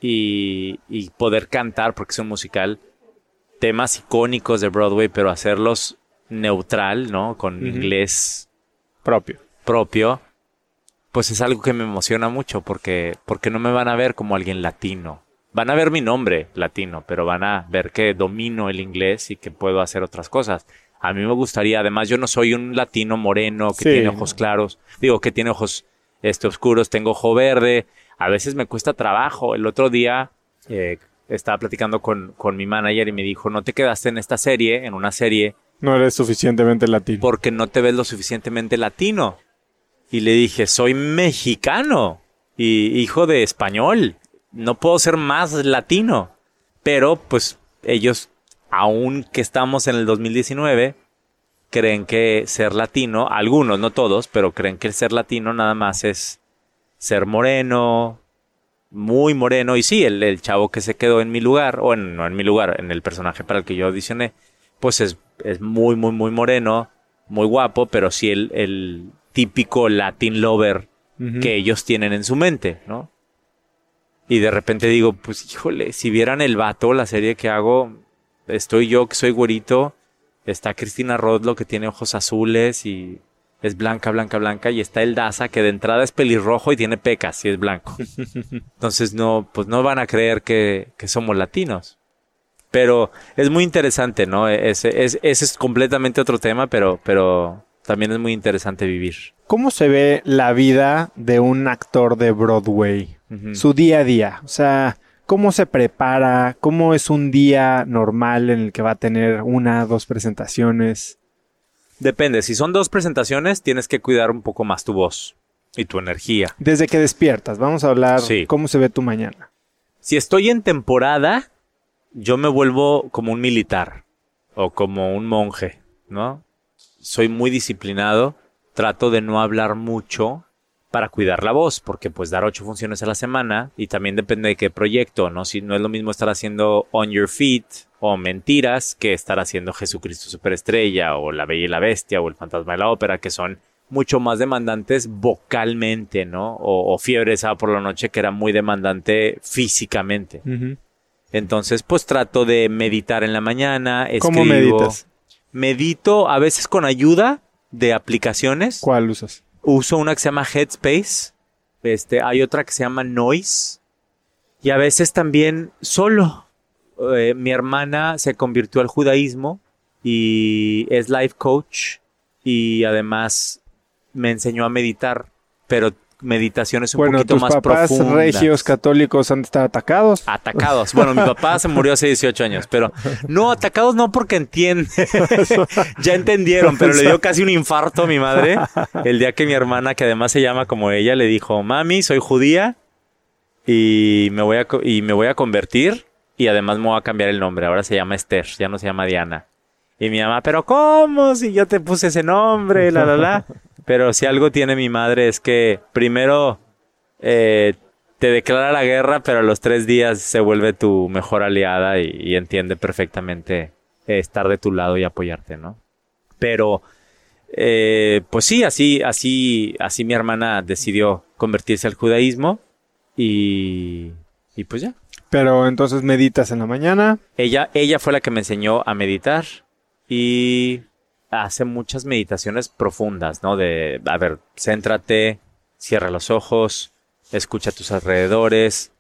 y, y poder cantar, porque es un musical, temas icónicos de Broadway, pero hacerlos neutral, ¿no? Con inglés propio. Propio. Pues es algo que me emociona mucho porque, porque no me van a ver como alguien latino van a ver mi nombre latino, pero van a ver que domino el inglés y que puedo hacer otras cosas. A mí me gustaría, además yo no soy un latino moreno que tiene ojos claros, digo que tiene ojos este, oscuros, tengo ojo verde, a veces me cuesta trabajo. El otro día eh, estaba platicando con, con mi manager y me dijo, no te quedaste en esta serie, en una serie. No eres suficientemente latino. Porque no te ves lo suficientemente latino. Y le dije, soy mexicano y hijo de español no puedo ser más latino. Pero pues ellos, aún que estamos en el 2019, creen que ser latino, algunos, no todos, pero creen que ser latino nada más es ser moreno, muy moreno. Y sí, el, el chavo que se quedó en mi lugar, o en, no en mi lugar, en el personaje para el que yo audicioné, pues es, es muy, muy, muy moreno, muy guapo, pero sí el, el típico Latin lover que ellos tienen en su mente, ¿no? Y de repente digo, pues híjole, si vieran el vato, la serie que hago, estoy yo que soy güerito, está Cristina Rodlo que tiene ojos azules y es blanca, blanca, blanca, y está el Daza que de entrada es pelirrojo y tiene pecas y es blanco. Entonces no, pues no van a creer que, que somos latinos. Pero es muy interesante, ¿no? Ese, es, ese es completamente otro tema, pero, pero también es muy interesante vivir. ¿Cómo se ve la vida de un actor de Broadway? Su día a día. O sea, ¿cómo se prepara? ¿Cómo es un día normal en el que va a tener una, dos presentaciones? Depende, si son dos presentaciones, tienes que cuidar un poco más tu voz y tu energía. Desde que despiertas, vamos a hablar Sí. cómo se ve tu mañana. Si estoy en temporada, yo me vuelvo como un militar o como un monje, ¿no? Soy muy disciplinado, trato de no hablar mucho para cuidar la voz, porque pues dar ocho funciones a la semana y también depende de qué proyecto, ¿no? Si no es lo mismo estar haciendo On Your Feet o Mentiras que estar haciendo Jesucristo Superestrella o La Bella y la Bestia o El Fantasma de la Ópera, que son mucho más demandantes vocalmente, ¿no? O, o Fiebre Sábado por la Noche, que era muy demandante físicamente. Entonces, pues trato de meditar en la mañana, ¿Cómo escribo. meditas? Medito a veces con ayuda de aplicaciones. ¿Cuál usas? Uso una que se llama Headspace. Este, hay otra que se llama Noise. Y a veces también solo. Eh, mi hermana se convirtió al judaísmo y es life coach y además me enseñó a meditar, pero meditaciones un bueno, poquito tus más papás profundas. regios católicos han estar atacados. Atacados. Bueno, mi papá se murió hace 18 años, pero no, atacados no porque entiende. ya entendieron, pero le dio casi un infarto a mi madre el día que mi hermana, que además se llama como ella, le dijo, mami, soy judía y me voy a, y me voy a convertir y además me voy a cambiar el nombre. Ahora se llama Esther, ya no se llama Diana. Y mi mamá, pero ¿cómo? Si yo te puse ese nombre, la, la, la. Pero si algo tiene mi madre es que primero eh, te declara la guerra, pero a los tres días se vuelve tu mejor aliada y, y entiende perfectamente eh, estar de tu lado y apoyarte, ¿no? Pero, eh, pues sí, así, así, así mi hermana decidió convertirse al judaísmo y, y pues ya. Pero entonces meditas en la mañana. Ella, ella fue la que me enseñó a meditar y hace muchas meditaciones profundas, ¿no? De, a ver, céntrate, cierra los ojos, escucha tus alrededores,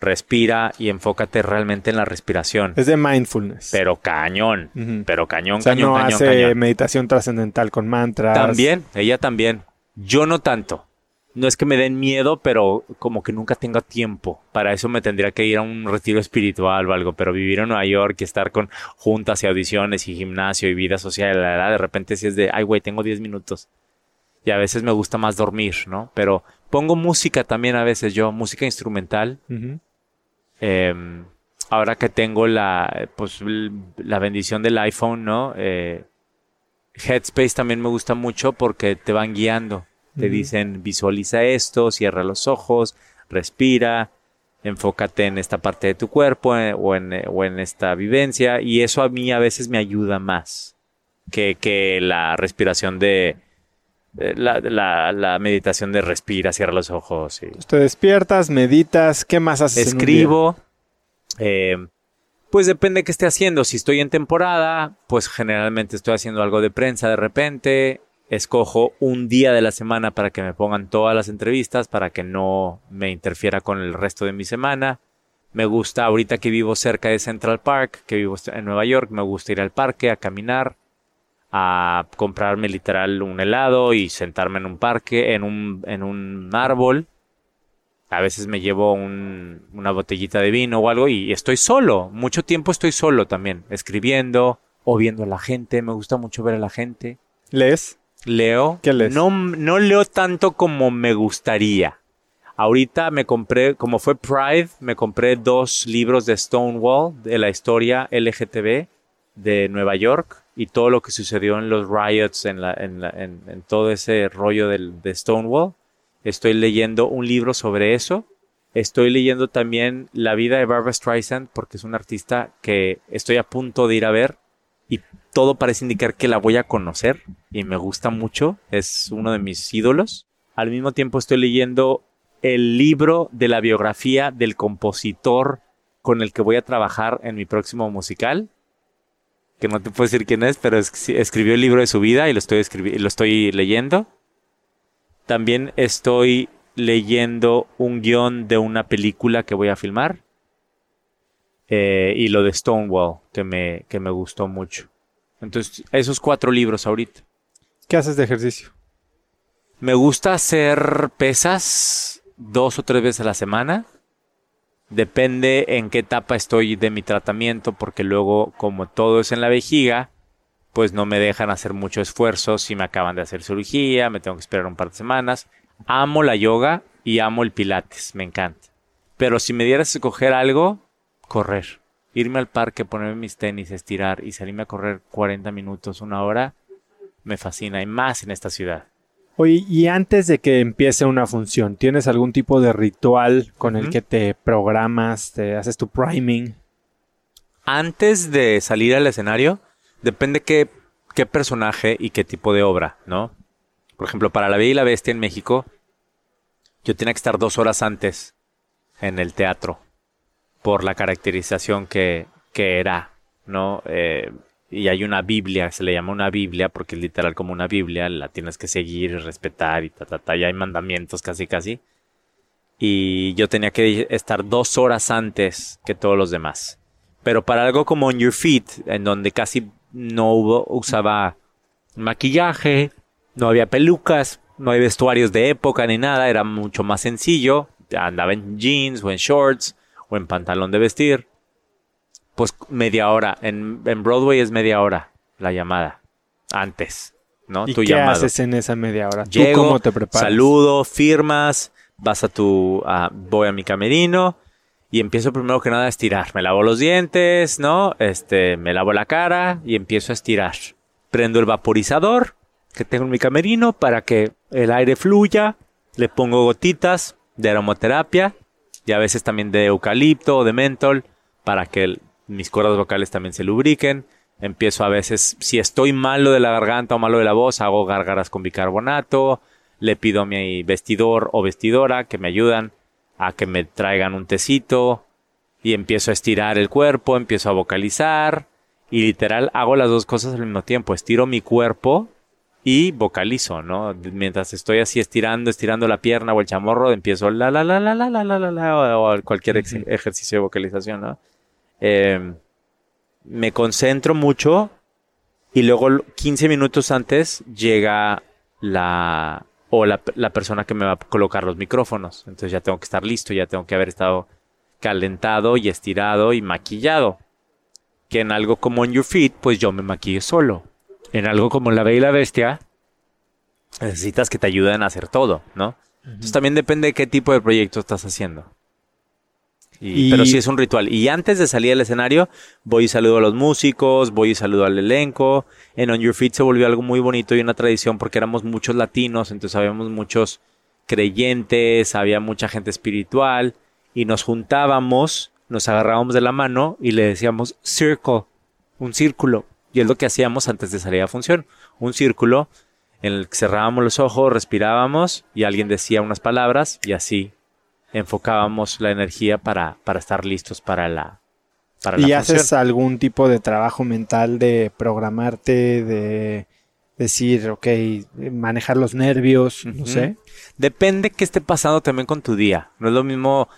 respira y enfócate realmente en la respiración. Es de mindfulness. Pero cañón, Ujú. pero cañón, o sea, cañón, no cañón, hace cañón. meditación trascendental con mantras. También, ella también. Yo no tanto. No es que me den miedo, pero como que nunca tengo tiempo. Para eso me tendría que ir a un retiro espiritual o algo, pero vivir en Nueva York y estar con juntas y audiciones y gimnasio y vida social, la verdad, de repente si es de, ay güey, tengo 10 minutos. Y a veces me gusta más dormir, ¿no? Pero pongo música también a veces yo, música instrumental. Eh, ahora que tengo la, pues, la bendición del iPhone, ¿no? Eh, Headspace también me gusta mucho porque te van guiando. Te dicen, visualiza esto, cierra los ojos, respira, enfócate en esta parte de tu cuerpo eh, o, en, eh, o en esta vivencia. Y eso a mí a veces me ayuda más que, que la respiración de... eh, La, la, la meditación de respira, cierra los ojos y, Te despiertas, meditas, ¿qué más haces? en un día? escribo. pues depende de qué esté haciendo. Si estoy en temporada, pues generalmente estoy haciendo algo de prensa de repente. Escojo un día de la semana para que me pongan todas las entrevistas, para que no me interfiera con el resto de mi semana. Me gusta, ahorita que vivo cerca de Central Park, que vivo en Nueva York, me gusta ir al parque a caminar, a comprarme literal un helado y sentarme en un parque, en un, en un árbol. A veces me llevo un- una botellita de vino o algo y estoy solo. Mucho tiempo estoy solo también, escribiendo o viendo a la gente. Me gusta mucho ver a la gente. ¿Lees? Leo. ¿Qué lees? No, no leo tanto como me gustaría. Ahorita me compré, como fue Pride, me compré dos libros de Stonewall, de la historia LGTB de Nueva York. y todo lo que sucedió en los riots, en, la, en, la, en, en todo ese rollo del, de Stonewall. Estoy leyendo un libro sobre eso. Estoy leyendo también la vida de Barbara Streisand porque es una artista que estoy a punto de ir a ver y todo parece indicar que la voy a conocer y me gusta mucho. Es uno de mis ídolos. Al mismo tiempo estoy leyendo el libro de la biografía del compositor con el que voy a trabajar en mi próximo musical. Que no te puedo decir quién es, pero es- escribió el libro de su vida y lo estoy, leyendo. También estoy leyendo un guion de una película que voy a filmar. Eh, y lo de Stonewall, que me gustó mucho. Entonces, esos cuatro libros ahorita. ¿Qué haces de ejercicio? Me gusta hacer pesas dos o tres veces a la semana. Depende en qué etapa estoy de mi tratamiento, porque luego, como todo es en la vejiga, pues no me dejan hacer mucho esfuerzo si me acaban de hacer cirugía, me tengo que esperar un par de semanas. Amo la yoga y amo el pilates, me encanta. Pero si me dieras a escoger algo, correr. Irme al parque, ponerme mis tenis, estirar y salirme a correr 40 minutos, una hora, me fascina. Y más en esta ciudad. Oye, y antes de que empiece una función, ¿tienes algún tipo de ritual con el que te programas, te haces tu priming? antes de salir al escenario, depende qué, qué personaje y qué tipo de obra, ¿no? Por ejemplo, para La Bella y la Bestia en México, yo tenía que estar dos horas antes en el teatro por la caracterización que, que era, ¿no? Eh, y hay una Biblia, se le llama una Biblia porque es literal como una Biblia, la tienes que seguir y respetar y ta, ta, ta, y hay mandamientos casi, casi. Y yo tenía que estar dos horas antes que todos los demás. Pero para algo como On Your Feet, en donde casi no hubo, usaba maquillaje, no había pelucas, no hay vestuarios de época ni nada, era mucho más sencillo. Andaba en jeans o en shorts o en pantalón de vestir. Pues media hora. En, en Broadway es media hora la llamada. Antes, ¿no? ¿Y tu qué llamado. haces en esa media hora? ¿Tú Llego, cómo te preparas? saludo, firmas, vas a tu, a- voy a mi camerino y empiezo primero que nada a estirar. Me lavo los dientes, ¿no? Este, me lavo la cara y empiezo a estirar. Prendo el vaporizador que tengo en mi camerino para que el aire fluya. Le pongo gotitas de aromaterapia y a veces también de eucalipto o de mentol para que mis cuerdas vocales también se lubriquen. Empiezo a veces, si estoy malo de la garganta o malo de la voz, hago gárgaras con bicarbonato. Le pido a mi vestidor o vestidora que me ayudan a que me traigan un tecito. Y empiezo a estirar el cuerpo, empiezo a vocalizar. Y literal hago las dos cosas al mismo tiempo. Estiro mi cuerpo y vocalizo, ¿no? Mientras estoy así estirando, estirando la pierna o el chamorro, empiezo la la la la la la la la la o cualquier ex- ejercicio de vocalización, ¿no? Eh, me concentro mucho y luego l- 15 minutos antes llega la o la, la persona que me va a colocar los micrófonos. Entonces ya tengo que estar listo, ya tengo que haber estado calentado y estirado y maquillado. Que en algo como On Your Feet, pues yo me maquillo solo. En algo como La Bella y la Bestia, necesitas que te ayuden a hacer todo, ¿no? Entonces también depende de qué tipo de proyecto estás haciendo. Y- Y- Pero sí es un ritual. Y antes de salir al escenario, voy y saludo a los músicos, voy y saludo al elenco. En On Your Feet se volvió algo muy bonito y una tradición porque éramos muchos latinos, entonces habíamos muchos creyentes, había mucha gente espiritual y nos juntábamos, nos agarrábamos de la mano y le decíamos circle, un círculo. Y es lo que hacíamos antes de salir a función. Un círculo en el que cerrábamos los ojos, respirábamos y alguien decía unas palabras y así enfocábamos la energía para, para estar listos para la, para la ¿Y función. haces algún tipo de trabajo mental de programarte, de decir, ok, manejar los nervios, no sé? Depende qué esté pasando también con tu día. No es lo mismo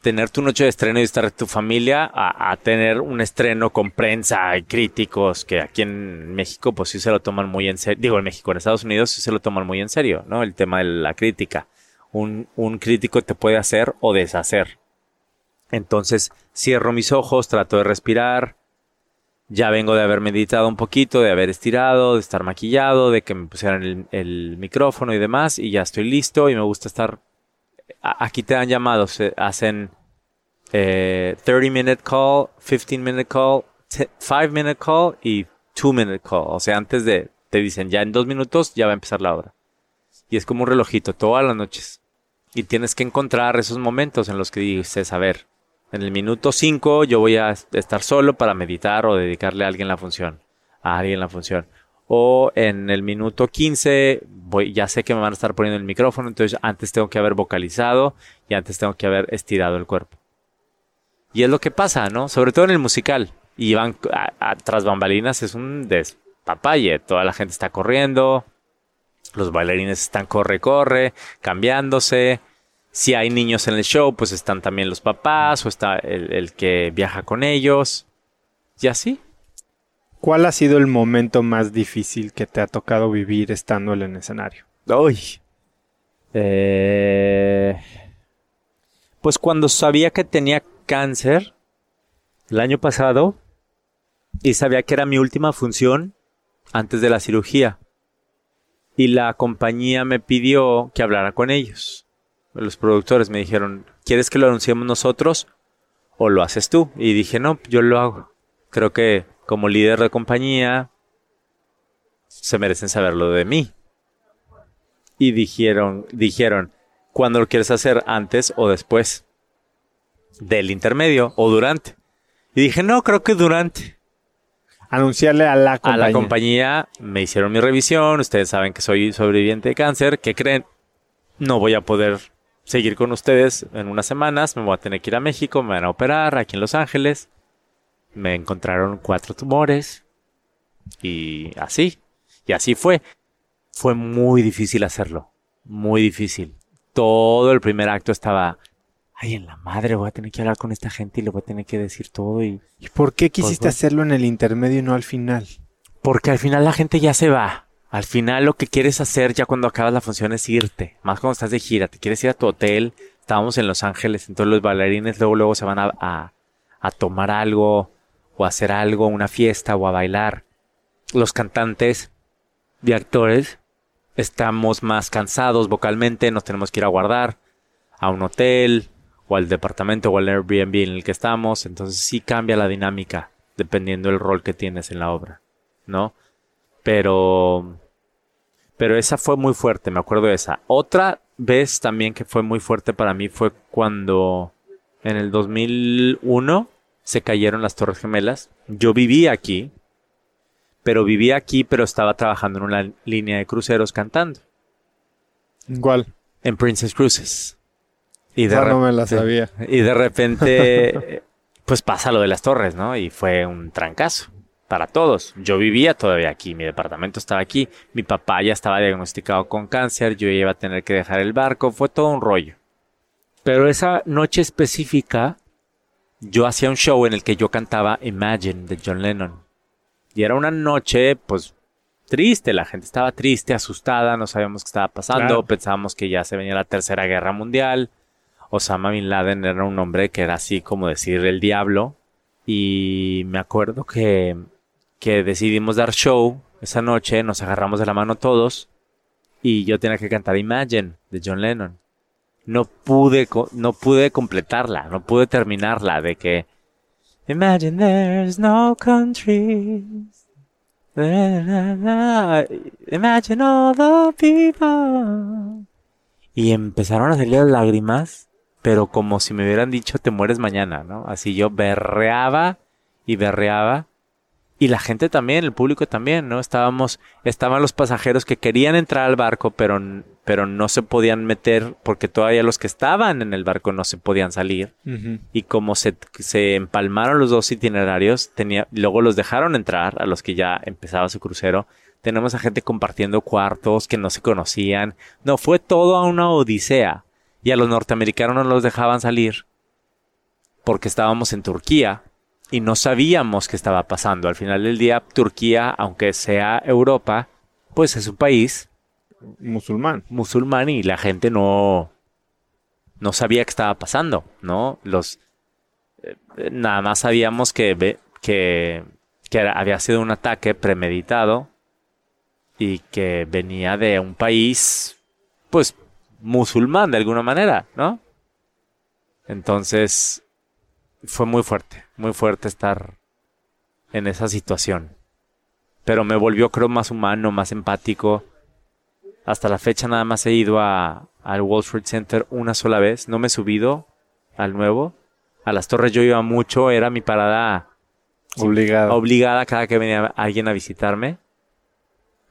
tener tu noche de estreno y estar tu familia a, a tener un estreno con prensa y críticos que aquí en México pues sí se lo toman muy en serio. Digo, en México, en Estados Unidos sí se lo toman muy en serio, ¿no? El tema de la crítica. Un, un crítico te puede hacer o deshacer. Entonces cierro mis ojos, trato de respirar. Ya vengo de haber meditado un poquito, de haber estirado, de estar maquillado, de que me pusieran el, el micrófono y demás, y ya estoy listo y me gusta estar... Aquí te dan llamados, hacen eh, 30 minute call, 15 minute call, 5 minute call y two minute call. O sea, antes de, te dicen ya en dos minutos ya va a empezar la obra. Y es como un relojito todas las noches. Y tienes que encontrar esos momentos en los que dices, a ver, en el minuto 5 yo voy a estar solo para meditar o dedicarle a alguien la función. A alguien la función. O en el minuto 15 voy, ya sé que me van a estar poniendo el micrófono, entonces antes tengo que haber vocalizado y antes tengo que haber estirado el cuerpo. Y es lo que pasa, ¿no? Sobre todo en el musical. Y van tras bambalinas es un despapalle. Toda la gente está corriendo, los bailarines están corre, corre, cambiándose. Si hay niños en el show, pues están también los papás o está el, que viaja con ellos. Y así. ¿Cuál ha sido el momento más difícil que te ha tocado vivir estando en el escenario? Uy. Eh, pues cuando sabía que tenía cáncer el año pasado y sabía que era mi última función antes de la cirugía y la compañía me pidió que hablara con ellos. Los productores me dijeron, ¿quieres que lo anunciemos nosotros o lo haces tú? Y dije, no, yo lo hago. Creo que como líder de compañía se merecen saberlo de mí. Y dijeron, dijeron, ¿cuándo lo quieres hacer? ¿Antes o después? ¿Del intermedio o durante? Y dije, no, creo que durante anunciarle a la compañía. A la compañía me hicieron mi revisión, ustedes saben que soy sobreviviente de cáncer, ¿qué creen? No voy a poder seguir con ustedes en unas semanas, me voy a tener que ir a México, me van a operar aquí en Los Ángeles. Me encontraron cuatro tumores y así, y así fue. Fue muy difícil hacerlo, muy difícil. Todo el primer acto estaba ay, en la madre voy a tener que hablar con esta gente y le voy a tener que decir todo y... ¿Y por qué quisiste pues, hacerlo en el intermedio y no al final? Porque al final la gente ya se va. Al final lo que quieres hacer ya cuando acabas la función es irte. Más cuando estás de gira, te quieres ir a tu hotel. Estábamos en Los Ángeles, entonces los bailarines luego luego se van a, a, a tomar algo o hacer algo, una fiesta o a bailar. Los cantantes y actores estamos más cansados vocalmente, nos tenemos que ir a guardar a un hotel, o al departamento o al Airbnb en el que estamos, entonces sí cambia la dinámica dependiendo del rol que tienes en la obra, ¿no? Pero pero esa fue muy fuerte, me acuerdo de esa. Otra vez también que fue muy fuerte para mí fue cuando en el 2001 se cayeron las Torres Gemelas. Yo vivía aquí, pero vivía aquí, pero estaba trabajando en una línea de cruceros cantando. ¿Cuál? En Princess Cruises. Y de no me la sabía. Y de repente, pues pasa lo de las torres, ¿no? Y fue un trancazo para todos. Yo vivía todavía aquí, mi departamento estaba aquí, mi papá ya estaba diagnosticado con cáncer, yo iba a tener que dejar el barco, fue todo un rollo. Pero esa noche específica, yo hacía un show en el que yo cantaba Imagine de John Lennon. Y era una noche, pues, triste, la gente estaba triste, asustada, no sabíamos qué estaba pasando, pensábamos que ya se venía la tercera guerra mundial. Osama Bin Laden era un hombre que era así como decir el diablo. Y me acuerdo que, que decidimos dar show esa noche, nos agarramos de la mano todos y yo tenía que cantar Imagine de John Lennon. No pude, no pude completarla, no pude terminarla de que Imagine there's no countries. Imagine all the people. Y empezaron a salir lágrimas pero como si me hubieran dicho te mueres mañana, ¿no? Así yo berreaba y berreaba. Y la gente también, el público también, ¿no? Estábamos, estaban los pasajeros que querían entrar al barco, pero, pero no se podían meter porque todavía los que estaban en el barco no se podían salir. Y como se, se empalmaron los dos itinerarios, tenía, luego los dejaron entrar a los que ya empezaba su crucero. Tenemos a gente compartiendo cuartos que no se conocían. No, fue todo una odisea y a los norteamericanos no los dejaban salir porque estábamos en Turquía y no sabíamos qué estaba pasando. Al final del día, Turquía, aunque sea Europa, pues es un país musulmán. Musulmán y la gente no no sabía qué estaba pasando, ¿no? Los eh, nada más sabíamos que que que había sido un ataque premeditado y que venía de un país pues musulmán de alguna manera, ¿no? Entonces, fue muy fuerte, muy fuerte estar en esa situación. pero me volvió creo más humano, más empático. Hasta la fecha nada más he ido a, al Wall Street Center una sola vez, no me he subido al nuevo. A las torres yo iba mucho, era mi parada Obligado. obligada cada que venía alguien a visitarme.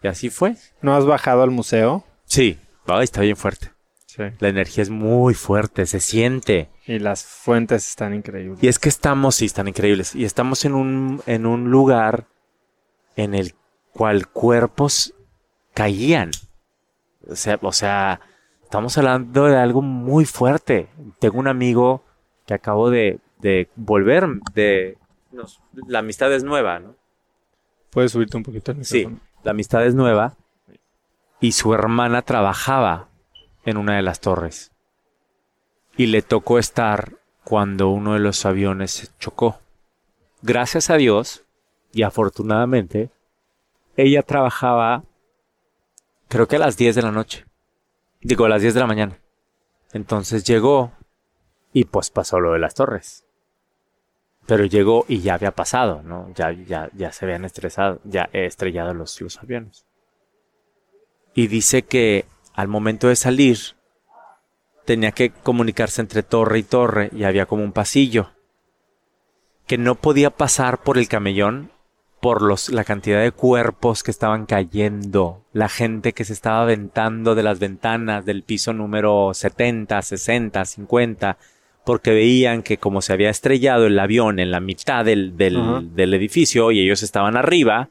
Y así fue. ¿No has bajado al museo? Sí, Ay, está bien fuerte. Sí. La energía es muy fuerte, se siente. Y las fuentes están increíbles. Y es que estamos, sí, están increíbles. Y estamos en un, en un lugar en el cual cuerpos caían. O sea, o sea, estamos hablando de algo muy fuerte. Tengo un amigo que acabo de, de volver de... nos- la amistad es nueva, ¿no? Puedes subirte un poquito Sí, la amistad es nueva. Y su hermana trabajaba en una de las torres. Y le tocó estar cuando uno de los aviones se chocó. Gracias a Dios y afortunadamente, ella trabajaba creo que a las 10 de la noche. Digo, a las 10 de la mañana. Entonces llegó y pues pasó lo de las torres. Pero llegó y ya había pasado, ¿no? Ya, ya, ya se habían estresado, ya he estrellado los, los aviones. Y dice que al momento de salir tenía que comunicarse entre torre y torre y había como un pasillo que no podía pasar por el camellón por los, la cantidad de cuerpos que estaban cayendo, la gente que se estaba aventando de las ventanas del piso número 70, 60, 50, porque veían que como se había estrellado el avión en la mitad del, del, del edificio y ellos estaban arriba,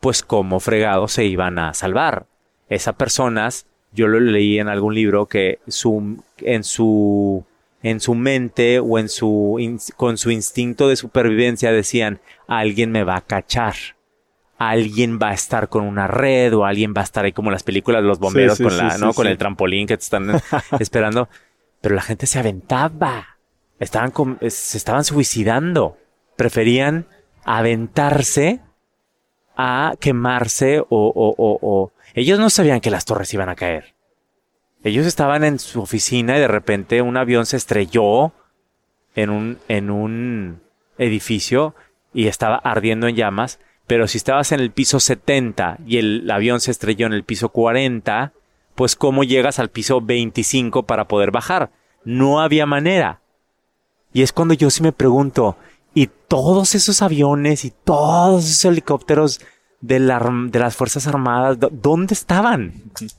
pues como fregados se iban a salvar. Esas personas, yo lo leí en algún libro que su, en su en su mente o en su con su instinto de supervivencia decían alguien me va a cachar. Alguien va a estar con una red o alguien va a estar ahí como en las películas de los bomberos sí, con la sí, no con el trampolín que te están esperando pero la gente se aventaba. Estaban com- eh, se estaban suicidando. Preferían aventarse a quemarse o, o- o- o- ellos no sabían que las torres iban a caer ellos estaban en su oficina y de repente un avión se estrelló en un, en un edificio y estaba ardiendo en llamas. Pero si estabas en el piso 70 y el avión se estrelló en el piso 40, pues ¿cómo llegas al piso 25 para poder bajar? No había manera. Y es cuando yo sí me pregunto, ¿y todos esos aviones y todos esos helicópteros de, la de las Fuerzas Armadas, ¿dó- ¿dónde estaban?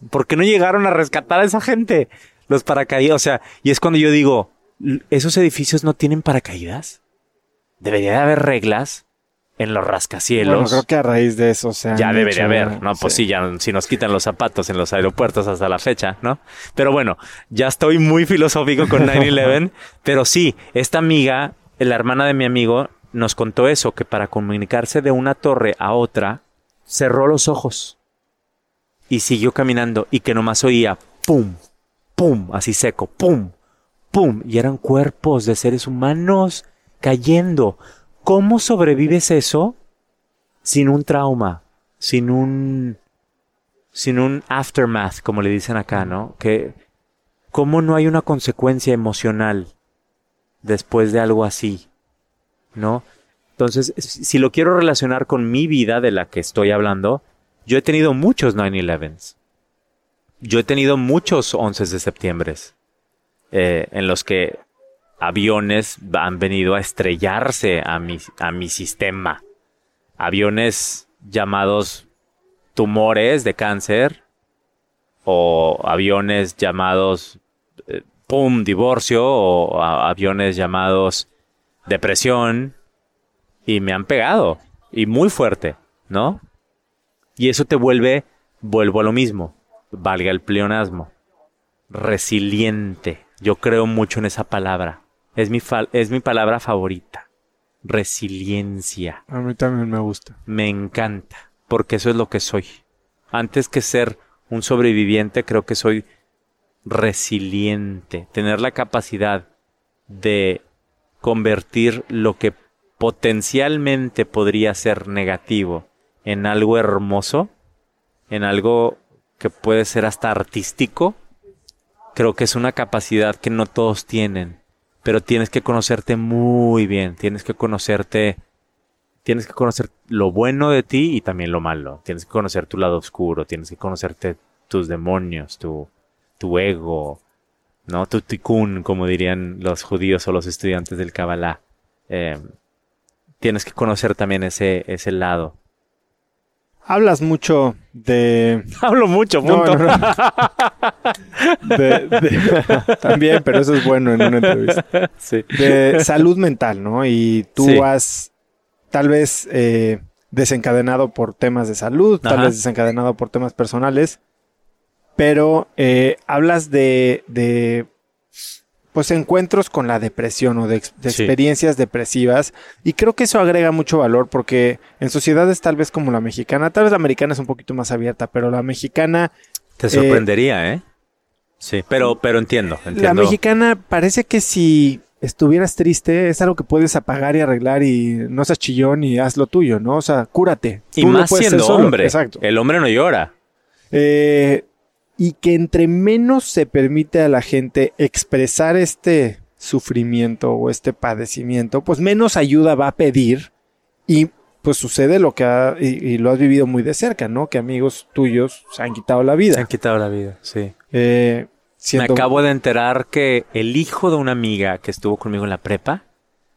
¿Por qué no llegaron a rescatar a esa gente? Los paracaídas, o sea, y es cuando yo digo, "L- ¿esos edificios no tienen paracaídas? Debería de haber reglas en los rascacielos. Bueno, creo que a raíz de eso Ya debería hecho- haber, ¿no? Pues sí. ya si nos quitan los zapatos en los aeropuertos hasta la fecha, ¿no? Pero bueno, ya estoy muy filosófico con 9-11, pero sí, esta amiga, la hermana de mi amigo, nos contó eso, que para comunicarse de una torre a otra, cerró los ojos y siguió caminando y que nomás oía pum, pum, así seco, pum, pum, y eran cuerpos de seres humanos cayendo. ¿Cómo sobrevives eso sin un trauma, sin un sin un aftermath, como le dicen acá, ¿no? Que cómo no hay una consecuencia emocional después de algo así, ¿no? Entonces, si lo quiero relacionar con mi vida de la que estoy hablando, yo he tenido muchos 9-11s. Yo he tenido muchos 11 de septiembre eh, en los que aviones han venido a estrellarse a mi, a mi sistema. Aviones llamados tumores de cáncer o aviones llamados eh, pum divorcio o aviones llamados depresión y me han pegado y muy fuerte, ¿no? Y eso te vuelve, vuelvo a lo mismo, valga el pleonasmo, resiliente. Yo creo mucho en esa palabra. Es mi, es mi palabra favorita. Resiliencia. A mí también me gusta. Me encanta, porque eso es lo que soy. Antes que ser un sobreviviente, creo que soy resiliente. Tener la capacidad de convertir lo que potencialmente podría ser negativo en algo hermoso, en algo que puede ser hasta artístico, creo que es una capacidad que no todos tienen, pero tienes que conocerte muy bien, tienes que conocerte tienes que conocer lo bueno de ti y también lo malo. Tienes que conocer tu lado oscuro, tienes que conocerte tus demonios, tu, tu ego, ¿no? Tu tikkun, como dirían los judíos o los estudiantes del Kabbalah. Eh, tienes que conocer también ese, ese lado. Hablas mucho de... Hablo mucho, punto. no, no. De- de- También, pero eso es bueno en una entrevista. Sí. De salud mental, ¿no? Y tú Sí. has tal vez eh, desencadenado por temas de salud, tal vez desencadenado por temas personales, pero eh, hablas de, de pues encuentros con la depresión o de, Sí. experiencias depresivas y creo que eso agrega mucho valor porque en sociedades tal vez como la mexicana, tal vez la americana es un poquito más abierta, pero la mexicana Te sorprendería, ¿eh? Sí, pero, pero entiendo, La mexicana parece que si estuvieras triste es algo que puedes apagar y arreglar y no seas chillón y haz lo tuyo, ¿no? O sea, cúrate. y Tú más hacer siendo hombre. Exacto. El hombre no llora. Eh, y que entre menos se permite a la gente expresar este sufrimiento o este padecimiento, pues menos ayuda va a pedir y pues sucede lo que ha, y, y lo has vivido muy de cerca, ¿no? Que amigos tuyos se han quitado la Se vida. han quitado la vida, sí. Eh, Me acabo de enterar que el hijo de una amiga que estuvo conmigo en la prepa,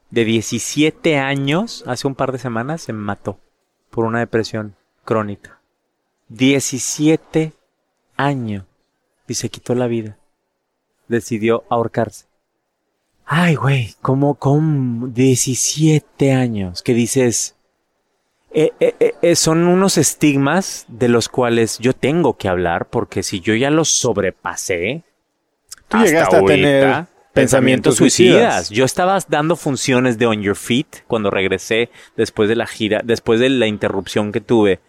de 17 años, hace un par de semanas, se mató por una depresión crónica. 17 años. Y se quitó la vida. Decidió ahorcarse. Ay, güey, ¿cómo con 17 años? Que dices... eh, eh, eh, son unos estigmas de los cuales yo tengo que hablar porque si yo ya los sobrepasé, Tú hasta llegaste a tener pensamientos suicidas. Yo estaba dando funciones de On Your Feet cuando regresé después de la gira, después de la interrupción que tuve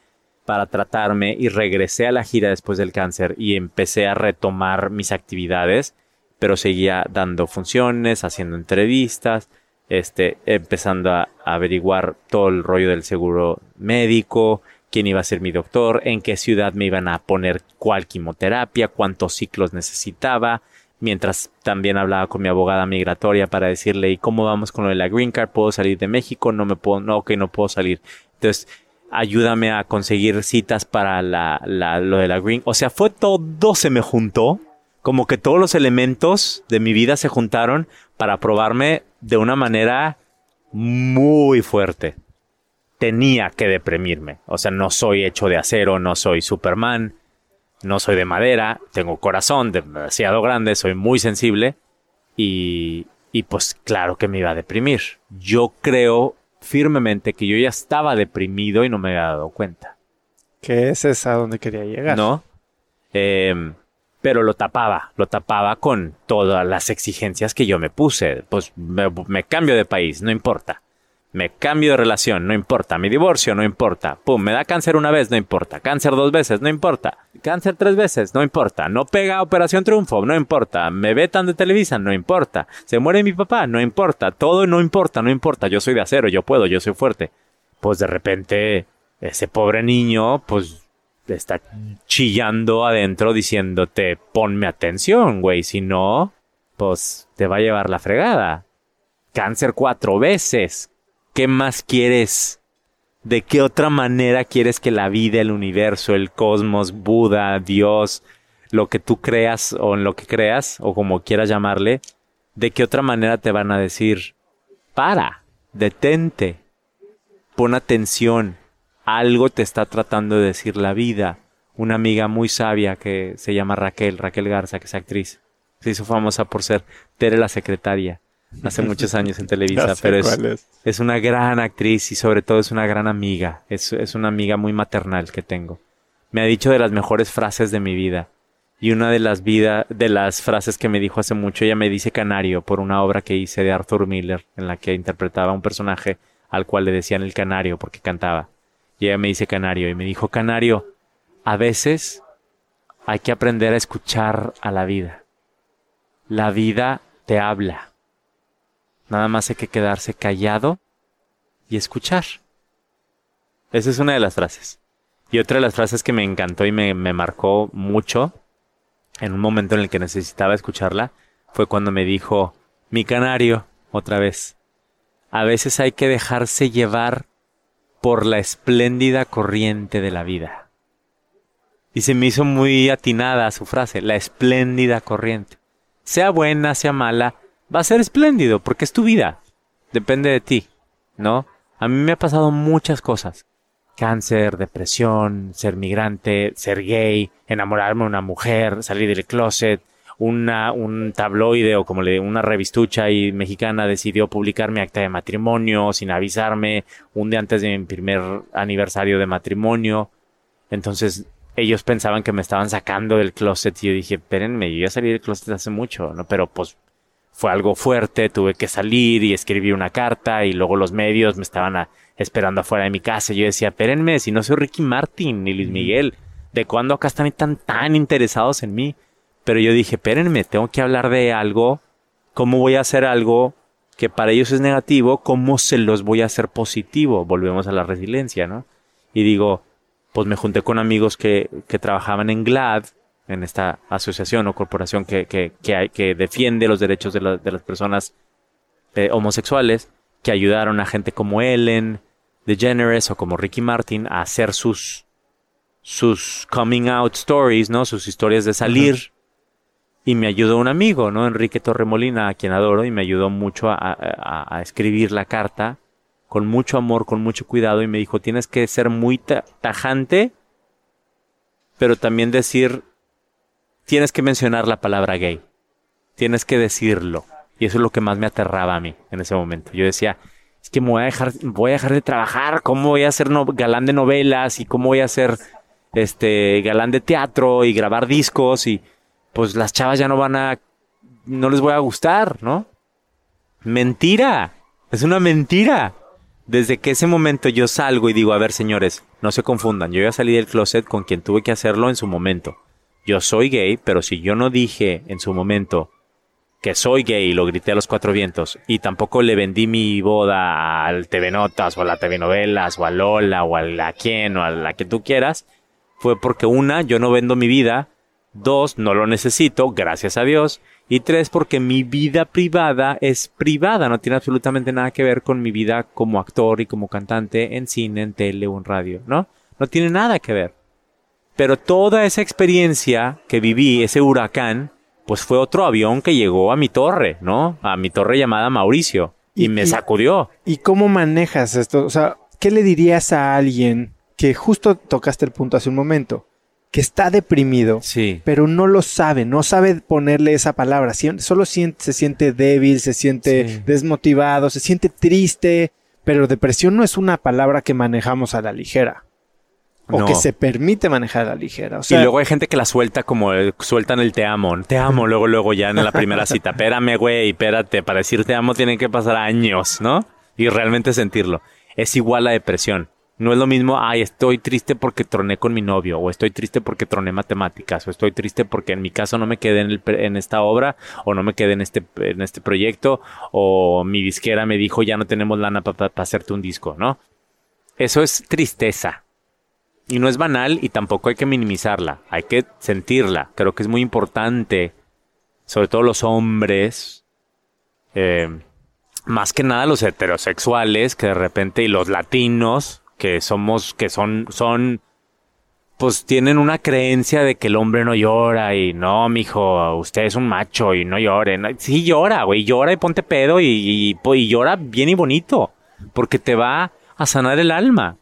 para tratarme y regresé a la gira después del cáncer y empecé a retomar mis actividades, pero seguía dando funciones, haciendo entrevistas, este, empezando a, averiguar todo el rollo del seguro médico, quién iba a ser mi doctor, en qué ciudad me iban a poner cuál quimioterapia, cuántos ciclos necesitaba, mientras también hablaba con mi abogada migratoria para decirle, ¿y cómo vamos con lo de la green card? ¿Puedo salir de México? No me puedo, no, ok, no puedo salir. Entonces, ayúdame a conseguir citas para la, lo de la green. O sea, fue todo, se me juntó. Como que todos los elementos de mi vida se juntaron para probarme de una manera muy fuerte. Tenía que deprimirme. O sea, no soy hecho de acero, no soy Superman, no soy de madera, tengo corazón demasiado grande, soy muy sensible y, y pues claro que me iba a deprimir. Yo creo firmemente que yo ya estaba deprimido y no me había dado cuenta. Que es a donde quería llegar. ¿No? Em, pero lo tapaba, lo tapaba con todas las exigencias que yo me puse. Pues me, me cambio de país, no importa. Me cambio de relación, no importa. Mi divorcio, no importa. Pum, me da cáncer una vez, no importa. Cáncer dos veces, no importa. Cáncer tres veces, no importa. No pega Operación Triunfo, no importa. Me vetan de Televisa, no importa. Se muere mi papá, no importa. Todo no importa, no importa. Yo soy de acero, yo puedo, yo soy fuerte. Pues de repente, ese pobre niño, pues está chillando adentro diciéndote, ponme atención, güey. Si no, pues te va a llevar la fregada. Cáncer cuatro veces. ¿Qué más quieres? ¿De qué otra manera quieres que la vida, el universo, el cosmos, Buda, Dios, lo que tú creas o en lo que creas, o como quieras llamarle, de qué otra manera te van a decir, para, detente, pon atención, algo te está tratando de decir la vida. Una amiga muy sabia que se llama Raquel, Raquel Garza, que es actriz, se hizo famosa por ser Tere la secretaria hace muchos años en Televisa, sé pero es, cuál es. es una gran actriz y sobre todo es una gran amiga. Es, es una amiga muy maternal que tengo. Me ha dicho de las mejores frases de mi vida. Y una de las vida, de las frases que me dijo hace mucho, ella me dice canario por una obra que hice de Arthur Miller, en la que interpretaba un personaje al cual le decían el canario porque cantaba. Y ella me dice canario y me dijo canario, a veces hay que aprender a escuchar a la vida. La vida te habla. Nada más hay que quedarse callado y escuchar. Esa es una de las frases. Y otra de las frases que me encantó y me, marcó mucho en un momento en el que necesitaba escucharla fue cuando me dijo, mi canario, otra vez, a veces hay que dejarse llevar por la espléndida corriente de la vida. Y se me hizo muy atinada su frase, la espléndida corriente. Sea buena, sea mala, va a ser espléndido porque es tu vida. Depende de ti, ¿no? A mí me ha pasado muchas cosas. Cáncer, depresión, ser migrante, ser gay, enamorarme de una mujer, salir del closet, una, un tabloide o como le una revistucha y mexicana decidió publicar mi acta de matrimonio sin avisarme un día antes de mi primer aniversario de matrimonio. Entonces ellos pensaban que me estaban sacando del closet y yo dije, espérenme, yo ya salí del closet hace mucho, ¿no? Pero pues fue algo fuerte, tuve que salir y escribí una carta y luego los medios me estaban esperando afuera de mi casa. Y yo decía, espérenme, si no soy Ricky Martin ni Luis Miguel, ¿de cuándo acá están tan, tan interesados en mí? Pero yo dije, espérenme, tengo que hablar de algo, ¿cómo voy a hacer algo que para ellos es negativo? ¿Cómo se los voy a hacer positivo? Volvemos a la resiliencia, ¿no? Y digo, pues me junté con amigos que, que trabajaban en GLAD, en esta asociación o corporación que, que, que, que defiende los derechos de, de las personas eh, homosexuales, que ayudaron a gente como Ellen DeGeneres o como Ricky Martin a hacer sus, sus coming out stories, ¿no? Sus historias de salir. Y me ayudó un amigo, ¿no? Enrique Torremolina, a quien adoro, y me ayudó mucho a, a, a escribir la carta con mucho amor, con mucho cuidado, y me dijo, tienes que ser muy tajante, pero también decir tienes que mencionar la palabra gay. Tienes que decirlo. Y eso es lo que más me aterraba a mí en ese momento. Yo decía, es que me voy a dejar, voy a dejar de trabajar, ¿cómo voy a ser galán de novelas? ¿Y cómo voy a ser este galán de teatro y grabar discos? Y pues las chavas ya no van a, no les voy a gustar, ¿no? Mentira. Es una mentira. Desde que ese momento yo salgo y digo, a ver señores, no se confundan, yo ya salí del closet con quien tuve que hacerlo en su momento yo soy gay, pero si yo no dije en su momento que soy gay y lo grité a los cuatro vientos y tampoco le vendí mi boda al TV Notas o a la TV Novelas o a Lola o a la quien o a la que tú quieras, fue porque una, yo no vendo mi vida, dos, no lo necesito, gracias a Dios, y tres, porque mi vida privada es privada, no tiene absolutamente nada que ver con mi vida como actor y como cantante en cine, en tele o en radio, ¿no? No tiene nada que ver. Pero toda esa experiencia que viví, ese huracán, pues fue otro avión que llegó a mi torre, ¿no? A mi torre llamada Mauricio. Y, me sacudió. ¿Y cómo manejas esto? O sea, ¿qué le dirías a alguien que justo tocaste el punto hace un momento? Que está deprimido, sí. pero no lo sabe, no sabe ponerle esa palabra. Solo siente, se siente débil, se siente desmotivado, se siente triste, pero depresión no es una palabra que manejamos a la ligera o que se permite manejar a la ligera. y luego hay gente que la suelta como sueltan el te amo, te amo, luego, luego ya en la primera cita. Espérame, güey, espérate, para decir te amo tienen que pasar años, ¿no? Y realmente sentirlo. Es igual a depresión. No es lo mismo, ay, estoy triste porque troné con mi novio, o estoy triste porque troné matemáticas, o estoy triste porque en mi caso no me quedé en, en esta obra, o no me quedé en este, en este proyecto, o mi disquera me dijo ya no tenemos lana para hacerte un disco, ¿no? Eso es tristeza. Y no es banal y tampoco hay que minimizarla, hay que sentirla. Creo que es muy importante, sobre todo los hombres, eh, más que nada los heterosexuales, que de repente, y los latinos, que somos, que son, son, pues tienen una creencia de que el hombre no llora y no, mijo, usted es un macho y no llore. sí llora, güey, llora y ponte pedo y, y llora bien y bonito, porque te va a sanar el alma.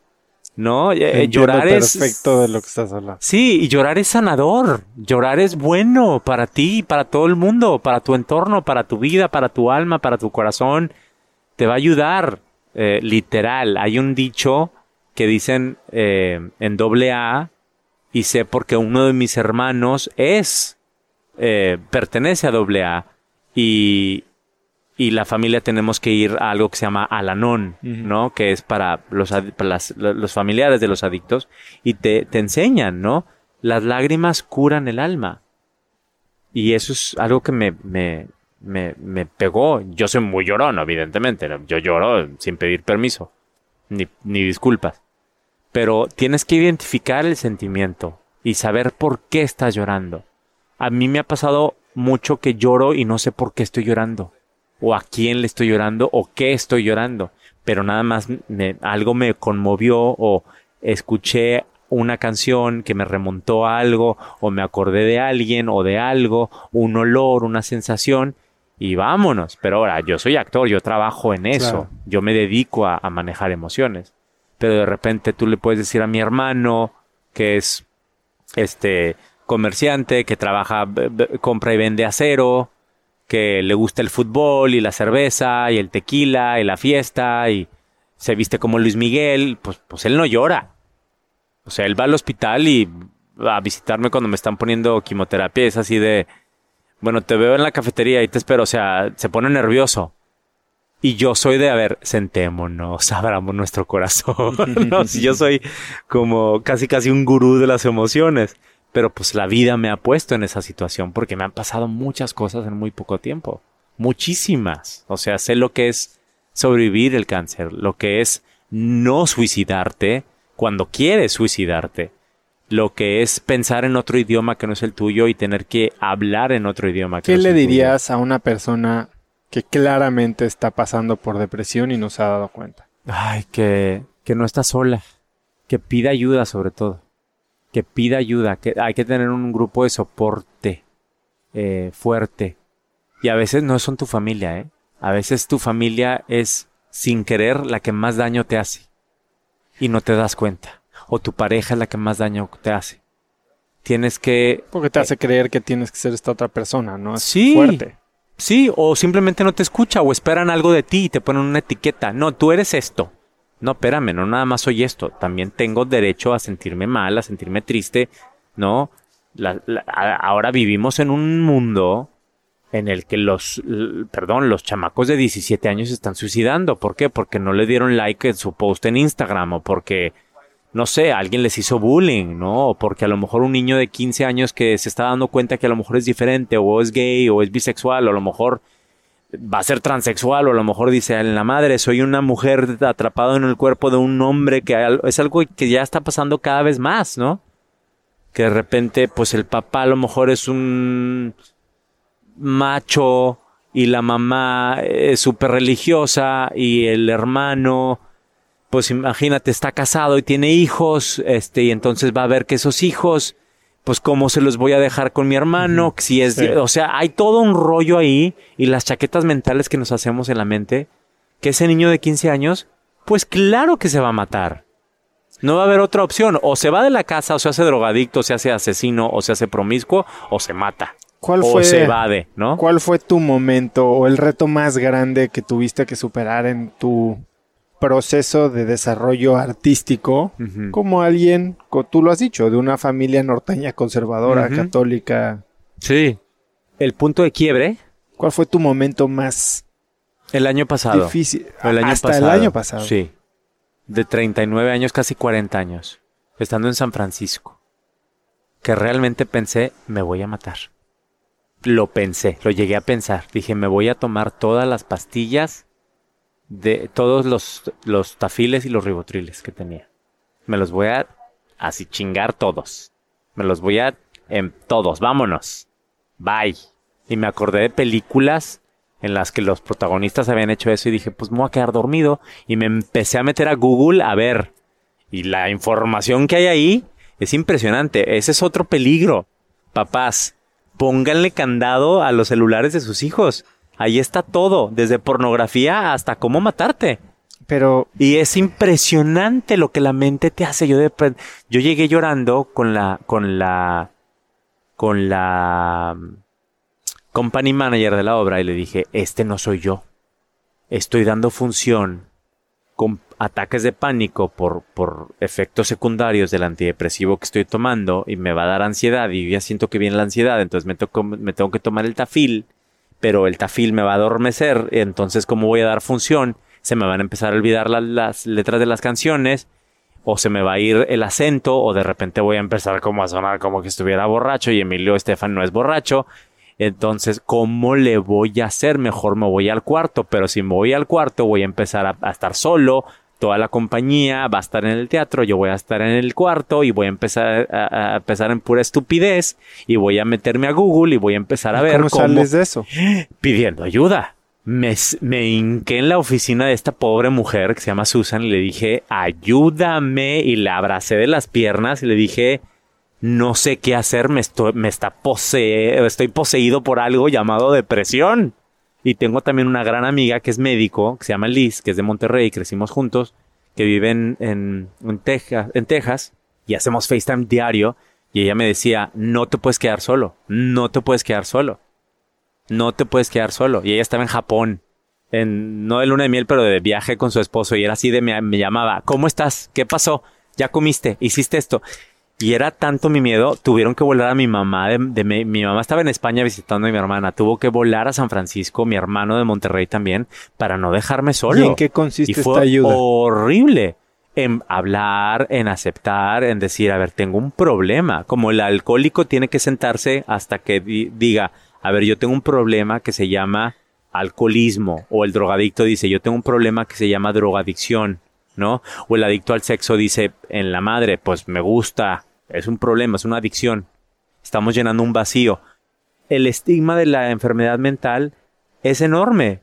¿No? Eh, llorar es perfecto de lo que estás hablando. Sí, y llorar es sanador. Llorar es bueno para ti, para todo el mundo, para tu entorno, para tu vida, para tu alma, para tu corazón. Te va a ayudar, eh, literal. Hay un dicho que dicen eh, en doble A y sé porque uno de mis hermanos es pertenece a doble A y y la familia tenemos que ir a algo que se llama Alanón, ¿no? Que es para los, los familiares de los adictos y te, te enseñan, ¿no? Las lágrimas curan el alma. Y eso es algo que me, me, me, me pegó. Yo soy muy llorón, evidentemente. Yo lloro sin pedir permiso, ni, ni disculpas. Pero tienes que identificar el sentimiento y saber por qué estás llorando. A mí me ha pasado mucho que lloro y no sé por qué estoy llorando o a quién le estoy llorando o qué estoy llorando. pero nada más me- algo me conmovió o escuché una canción que me remontó a algo o me acordé de alguien o de algo, un olor, una sensación y vámonos. Pero ahora, yo soy actor, yo trabajo en eso, Claro. yo me dedico a, a manejar emociones. Pero de repente tú le puedes decir a mi hermano que es este comerciante, que trabaja, compra y vende acero, que le gusta el fútbol y la cerveza y el tequila y la fiesta y se viste como Luis Miguel, pues, pues él no llora. O sea, él va al hospital y a visitarme cuando me están poniendo quimioterapia. Es así de, bueno, te veo en la cafetería y te espero. O sea, se pone nervioso. Y yo soy de, a ver, sentémonos, abramos nuestro corazón. no, si yo soy como casi casi un gurú de las emociones. Pero pues la vida me ha puesto en esa situación porque me han pasado muchas cosas en muy poco tiempo. Muchísimas. O sea, sé lo que es sobrevivir el cáncer, lo que es no suicidarte cuando quieres suicidarte, lo que es pensar en otro idioma que no es el tuyo y tener que hablar en otro idioma que ¿Qué no es le el tuyo. dirías a una persona que claramente está pasando por depresión y no se ha dado cuenta? Ay, que, que no está sola. Que pida ayuda sobre todo. Que pida ayuda. Que hay que tener un grupo de soporte eh, fuerte. Y a veces no son tu familia, ¿eh? A veces tu familia es, sin querer, la que más daño te hace. Y no te das cuenta. O tu pareja es la que más daño te hace. Tienes que Porque te hace creer que tienes que ser esta otra persona, ¿no? Es Sí. fuerte. Sí, o simplemente no te escucha o esperan algo de ti y te ponen una etiqueta. No, tú eres esto. No, espérame, no nada más soy esto. También tengo derecho a sentirme mal, a sentirme triste, ¿no? Ahora vivimos en un mundo en el que los, perdón, los chamacos de 17 años se están suicidando. ¿Por qué? Porque no le dieron like en su post en Instagram o porque, no sé, alguien les hizo bullying, ¿no? O porque a lo mejor un niño de 15 años que se está dando cuenta que a lo mejor es diferente o es gay o es bisexual o a lo mejor va a ser transexual o a lo mejor dice en la madre soy una mujer atrapada en el cuerpo de un hombre que es algo que ya está pasando cada vez más, ¿no? Que de repente pues el papá a lo mejor es un macho y la mamá es súper religiosa y el hermano pues imagínate está casado y tiene hijos este y entonces va a ver que esos hijos pues cómo se los voy a dejar con mi hermano, si es, Sí. o sea, hay todo un rollo ahí y las chaquetas mentales que nos hacemos en la mente, que ese niño de 15 años, pues claro que se va a matar. No va a haber otra opción, o se va de la casa, o se hace drogadicto, o se hace asesino, o se hace promiscuo, o se mata, ¿Cuál o fue, se evade, ¿no? ¿Cuál fue tu momento o el reto más grande que tuviste que superar en tu proceso de desarrollo artístico como alguien, tú lo has dicho, de una familia norteña conservadora, católica? Sí. El punto de quiebre, ¿Cuál fue tu momento más el año pasado. difícil? El año Hasta pasado. el año pasado. Sí. De 39 años, casi 40 años. Estando en San Francisco. Que realmente pensé, me voy a matar. Lo pensé, lo llegué a pensar. Dije, me voy a tomar todas las pastillas de todos los, los tafiles y los ribotriles que tenía. Me los voy a así chingar todos. Me los voy a en todos, vámonos. Bye. Y me acordé de películas en las que los protagonistas habían hecho eso y dije, pues me voy a quedar dormido. Y me empecé a meter a Google a ver. Y la información que hay ahí es impresionante. Ese es otro peligro. Papás, pónganle candado a los celulares de sus hijos. Ahí está todo, desde pornografía hasta cómo matarte. Pero Y es impresionante lo que la mente te hace. Yo, de, yo llegué llorando con la, con la, con la mm, company manager de la obra y le dije, este no soy yo. Estoy dando función con ataques de pánico por, por efectos secundarios del antidepresivo que estoy tomando y me va a dar ansiedad y ya siento que viene la ansiedad, entonces me, toco- me tengo que tomar el tafil, pero el tafil me va a adormecer, entonces como voy a dar función, se me van a empezar a olvidar la- las letras de las canciones o se me va a ir el acento o de repente voy a empezar como a sonar como que estuviera borracho y Emilio Estefan no es borracho. Entonces, ¿cómo le voy a hacer? Mejor me voy al cuarto, pero si me voy al cuarto voy a empezar a estar solo, toda la compañía va a estar en el teatro, yo voy a estar en el cuarto y voy a empezar a, a empezar en pura estupidez y voy a meterme a Google y voy a empezar a ver ¿cómo cómo, sales de eso? pidiendo ayuda. me, me hinqué en la oficina de esta pobre mujer que se llama Susan y le dije, ayúdame. Y la abracé de las piernas y le dije, no sé qué hacer, me, estoy, me está estoy poseído por algo llamado depresión. Y tengo también una gran amiga que es médico, que se llama Liz, que es de Monterrey, crecimos juntos, que vive en, en, Texas, en Texas, y hacemos FaceTime diario. Y ella me decía, no te puedes quedar solo, no te puedes quedar solo, no te puedes quedar solo. Y ella estaba en Japón, en, no de luna de miel, pero de viaje con su esposo, y era así de, me llamaba, ¿cómo estás? ¿Qué pasó? ¿Ya comiste? ¿Hiciste esto? Y era tanto mi miedo, tuvieron que volar a mi mamá. De, de mi, mi mamá estaba en España visitando a mi hermana. Tuvo que volar a San Francisco, mi hermano de Monterrey también, para no dejarme solo. ¿Y en qué consiste Y fue esta ayuda? horrible. En hablar, en aceptar, en decir, a ver, tengo un problema. Como el alcohólico tiene que sentarse hasta que di- diga, a ver, yo tengo un problema que se llama alcoholismo. O el drogadicto dice, yo tengo un problema que se llama drogadicción, ¿no? O el adicto al sexo dice, en la madre, pues me gusta, es un problema, es una adicción. Estamos llenando un vacío. El estigma de la enfermedad mental es enorme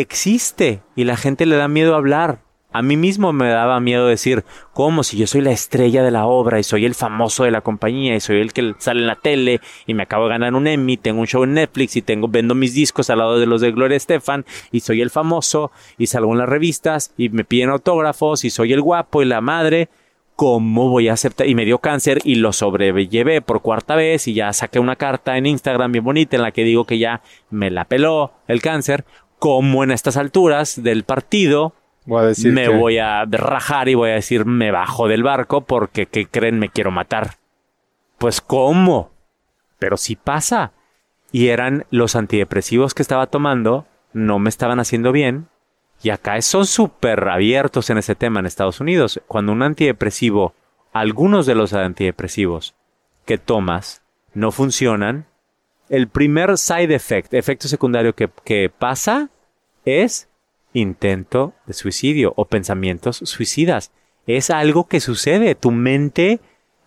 existe y la gente le da miedo hablar. A mí mismo me daba miedo decir, ¿cómo si yo soy la estrella de la obra y soy el famoso de la compañía y soy el que sale en la tele y me acabo de ganar un Emmy, tengo un show en Netflix y tengo vendo mis discos al lado de los de Gloria Estefan y soy el famoso y salgo en las revistas y me piden autógrafos y soy el guapo y la madre? ¿Cómo voy a aceptar? Y me dio cáncer y lo sobrellevé por cuarta vez y ya saqué una carta en Instagram bien bonita en la que digo que ya me la peló el cáncer. ¿Cómo en estas alturas del partido Voy a decir me que- voy a rajar y voy a decir me bajo del barco porque, ¿qué creen? Me quiero matar. Pues ¿cómo? Pero sí pasa. Y eran los antidepresivos que estaba tomando, no me estaban haciendo bien. Y acá son súper abiertos en ese tema en Estados Unidos. Cuando un antidepresivo, algunos de los antidepresivos que tomas no funcionan, el primer side effect, efecto secundario que, que pasa es intento de suicidio o pensamientos suicidas. Es algo que sucede. Tu mente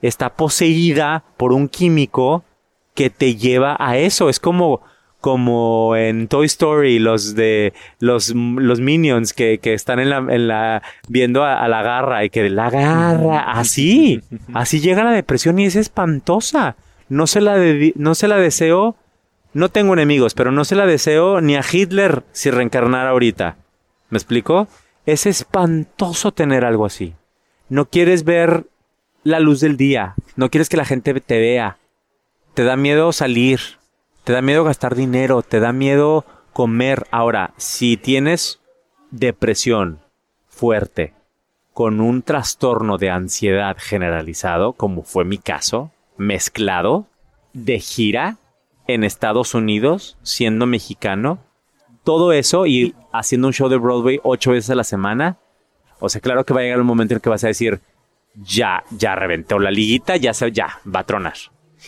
está poseída por un químico que te lleva a eso. Es como, como en Toy Story, los de los, los minions que, que están en la, en la, viendo a, a la garra y que la garra, así, así llega la depresión y es espantosa. No se la, no se la deseo, no tengo enemigos, pero no se la deseo ni a Hitler si reencarnara ahorita. ¿Me explico? Es espantoso tener algo así. No quieres ver la luz del día, no quieres que la gente te vea, te da miedo salir, te da miedo gastar dinero, te da miedo comer. Ahora, si tienes depresión fuerte con un trastorno de ansiedad generalizado, como fue mi caso, mezclado, de gira en Estados Unidos, siendo mexicano, todo eso y haciendo un show de Broadway ocho veces a la semana, o sea, claro que va a llegar un momento en que vas a decir, ya, ya reventó la liguita, ya, se, ya, va a tronar.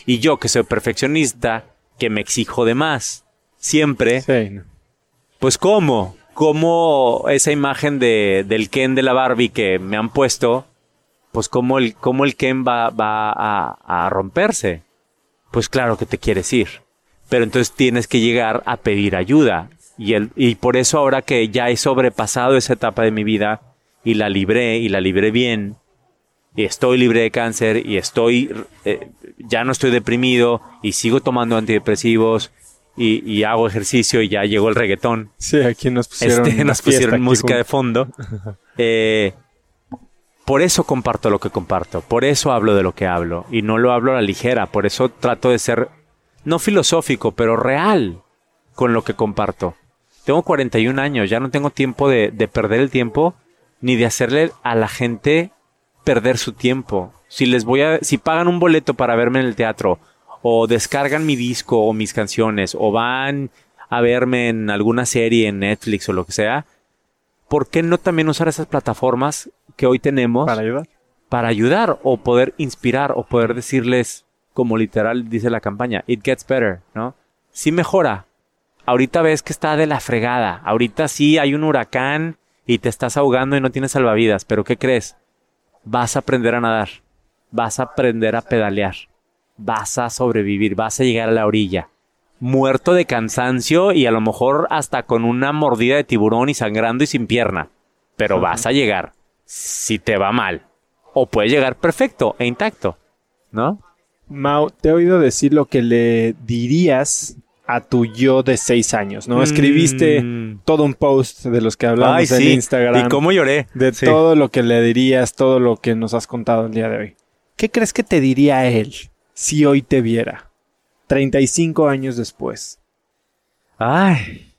Y yo que soy perfeccionista, que me exijo de más, siempre, Sí, no. pues cómo, cómo esa imagen de, del Ken de la Barbie que me han puesto, pues cómo el, cómo el Ken va, va a, a romperse. Pues claro que te quieres ir. Pero entonces tienes que llegar a pedir ayuda. Y, el, y por eso ahora que ya he sobrepasado esa etapa de mi vida y la libré y la libré bien, y estoy libre de cáncer y estoy, eh, ya no estoy deprimido y sigo tomando antidepresivos y, y hago ejercicio y ya llegó el reggaetón. Sí, aquí nos pusieron, Este, una nos pusieron música de fondo. Eh, por eso comparto lo que comparto, por eso hablo de lo que hablo y no lo hablo a la ligera, por eso trato de ser no filosófico, pero real con lo que comparto. Tengo 41 años, ya no tengo tiempo de, de perder el tiempo ni de hacerle a la gente perder su tiempo. Si les voy a, si pagan un boleto para verme en el teatro, o descargan mi disco o mis canciones, o van a verme en alguna serie en Netflix o lo que sea, ¿por qué no también usar esas plataformas que hoy tenemos Para ayudar. para ayudar o poder inspirar o poder decirles, como literal dice la campaña, it gets better, ¿no? Sí mejora. Ahorita ves que está de la fregada. Ahorita sí hay un huracán y te estás ahogando y no tienes salvavidas. Pero ¿qué crees? Vas a aprender a nadar. Vas a aprender a pedalear. Vas a sobrevivir. Vas a llegar a la orilla. muerto de cansancio y a lo mejor hasta con una mordida de tiburón y sangrando y sin pierna. Pero vas a llegar si te va mal. O puedes llegar perfecto e intacto, ¿no? Mau, te he oído decir lo que le dirías a tu yo de seis años, ¿no? Escribiste Mm. todo un post de los que hablamos Ay, en sí. Instagram. ¿Y cómo lloré? De Sí. todo lo que le dirías, todo lo que nos has contado el día de hoy. ¿Qué crees que te diría él si hoy te viera? 35 años después. Ay.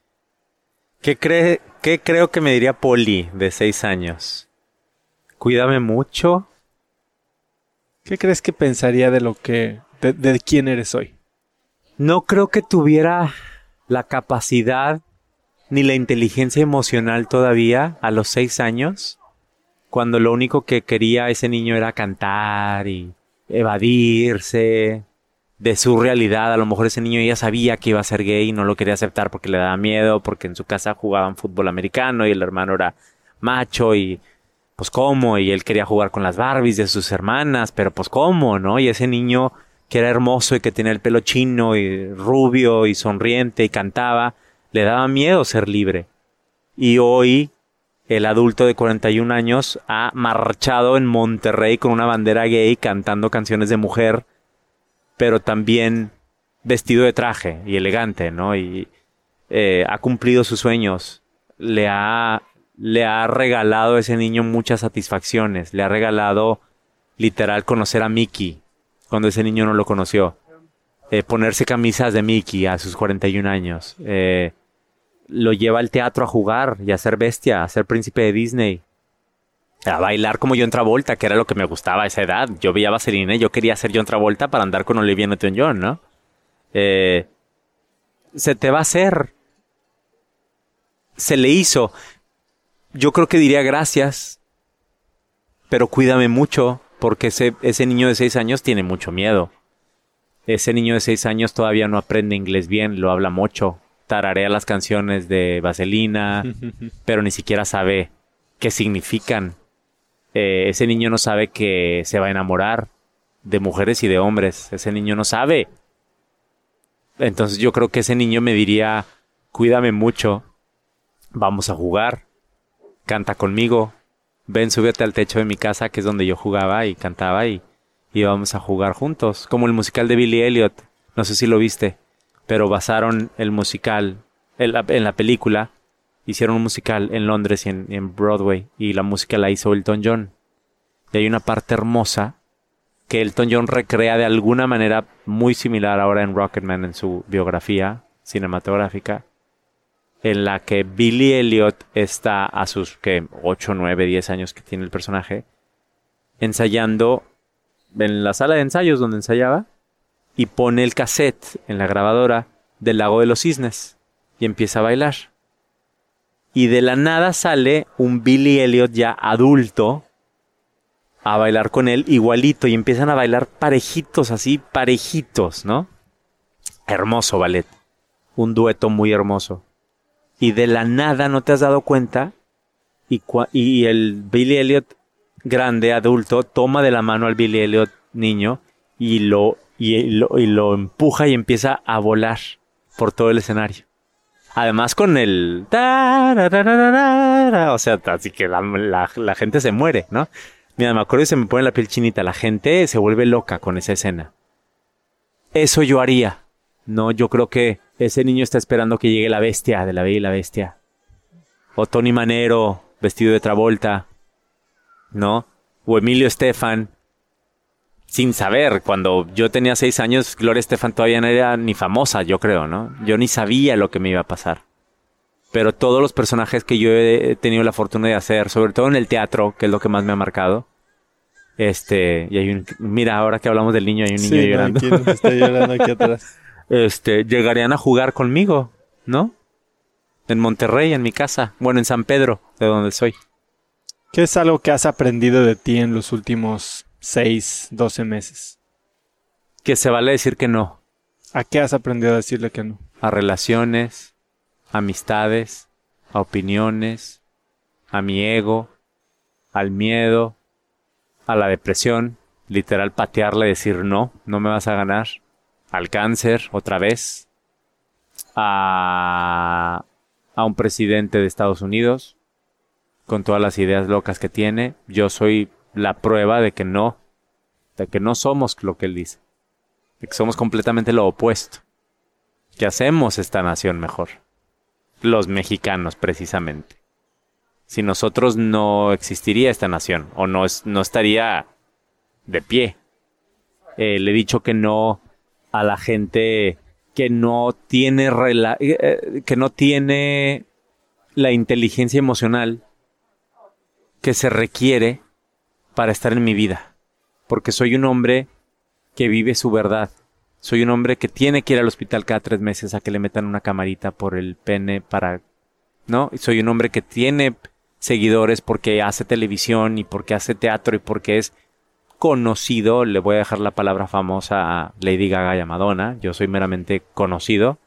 ¿Qué, cree, ¿Qué creo que me diría Poli de seis años? Cuídame mucho. ¿Qué crees que pensaría de lo que... de, de quién eres hoy? No creo que tuviera la capacidad ni la inteligencia emocional todavía a los seis años, cuando lo único que quería ese niño era cantar y evadirse de su realidad. A lo mejor ese niño ya sabía que iba a ser gay y no lo quería aceptar porque le daba miedo, porque en su casa jugaban fútbol americano y el hermano era macho y pues cómo, y él quería jugar con las Barbies de sus hermanas, pero pues cómo, ¿no? Y ese niño que era hermoso y que tenía el pelo chino y rubio y sonriente y cantaba, le daba miedo ser libre. Y hoy el adulto de 41 años ha marchado en Monterrey con una bandera gay cantando canciones de mujer, pero también vestido de traje y elegante, ¿no? Y eh, ha cumplido sus sueños, le ha, le ha regalado a ese niño muchas satisfacciones, le ha regalado literal conocer a Mickey cuando ese niño no lo conoció, eh, ponerse camisas de Mickey a sus 41 años, eh, lo lleva al teatro a jugar y a ser bestia, a ser príncipe de Disney, a bailar como John Travolta, que era lo que me gustaba a esa edad. Yo veía Vaseline yo quería ser John Travolta para andar con Olivia Newton-John, ¿no? Eh, se te va a hacer. Se le hizo. Yo creo que diría gracias, pero cuídame mucho, porque ese, ese niño de seis años tiene mucho miedo. Ese niño de seis años todavía no aprende inglés bien, lo habla mucho, tararea las canciones de Vaselina, pero ni siquiera sabe qué significan. Eh, ese niño no sabe que se va a enamorar de mujeres y de hombres. Ese niño no sabe. Entonces yo creo que ese niño me diría, cuídame mucho, vamos a jugar, canta conmigo, ven, súbete al techo de mi casa, que es donde yo jugaba y cantaba y, vamos a jugar juntos. Como el musical de Billy Elliot, no sé si lo viste, pero basaron el musical en la, en la película, hicieron un musical en Londres y en, en Broadway y la música la hizo Elton John. Y hay una parte hermosa que Elton John recrea de alguna manera muy similar ahora en Rocketman en su biografía cinematográfica, en la que Billy Elliot está a sus que 8, 9, 10 años que tiene el personaje, ensayando en la sala de ensayos donde ensayaba y pone el cassette en la grabadora del lago de los cisnes y empieza a bailar. Y de la nada sale un Billy Elliot ya adulto a bailar con él igualito y empiezan a bailar parejitos así, parejitos, ¿no? Hermoso ballet. Un dueto muy hermoso. Y de la nada no te has dado cuenta y, el Billy Elliot grande, adulto, toma de la mano al Billy Elliot niño y lo, y lo, y lo empuja y empieza a volar por todo el escenario. Además con el... O sea, así que la, la, la gente se muere, ¿no? Mira, me acuerdo y se me pone la piel chinita. La gente se vuelve loca con esa escena. Eso yo haría. No, yo creo que ese niño está esperando que llegue la bestia de la Bella y la Bestia. O Tony Manero, vestido de Travolta. ¿No? O Emilio Estefan. Sin saber, cuando yo tenía seis años, Gloria Estefan todavía no era ni famosa, yo creo, ¿no? Yo ni sabía lo que me iba a pasar. Pero todos los personajes que yo he tenido la fortuna de hacer, sobre todo en el teatro, que es lo que más me ha marcado, este, y hay un, mira, ahora que hablamos del niño, hay un niño Sí, llorando. No, ¿quién está llorando aquí atrás? Este, llegarían a jugar conmigo, ¿no? En Monterrey, en mi casa. Bueno, en San Pedro, de donde soy. ¿Qué es algo que has aprendido de ti en los últimos 6, 12 meses? Que se vale decir que no. ¿A qué has aprendido a decirle que no? A relaciones, amistades, a opiniones, a mi ego, al miedo, a la depresión, literal patearle, decir no, no me vas a ganar, al cáncer, otra vez, a, a un presidente de Estados Unidos con todas las ideas locas que tiene. Yo soy la prueba de que no, de que no somos lo que él dice, de que somos completamente lo opuesto, que hacemos esta nación mejor, los mexicanos precisamente. Si nosotros no existiría esta nación o no, no estaría de pie. Eh, le he dicho que no a la gente que no tiene eh, eh, que no tiene la inteligencia emocional que se requiere para estar en mi vida. Porque soy un hombre que vive su verdad. Soy un hombre que tiene que ir al hospital cada tres meses a que le metan una camarita por el pene para... ¿No? Soy un hombre que tiene seguidores porque hace televisión y porque hace teatro y porque es conocido. Le voy a dejar la palabra famosa a Lady Gaga y a Madonna. Yo soy meramente conocido.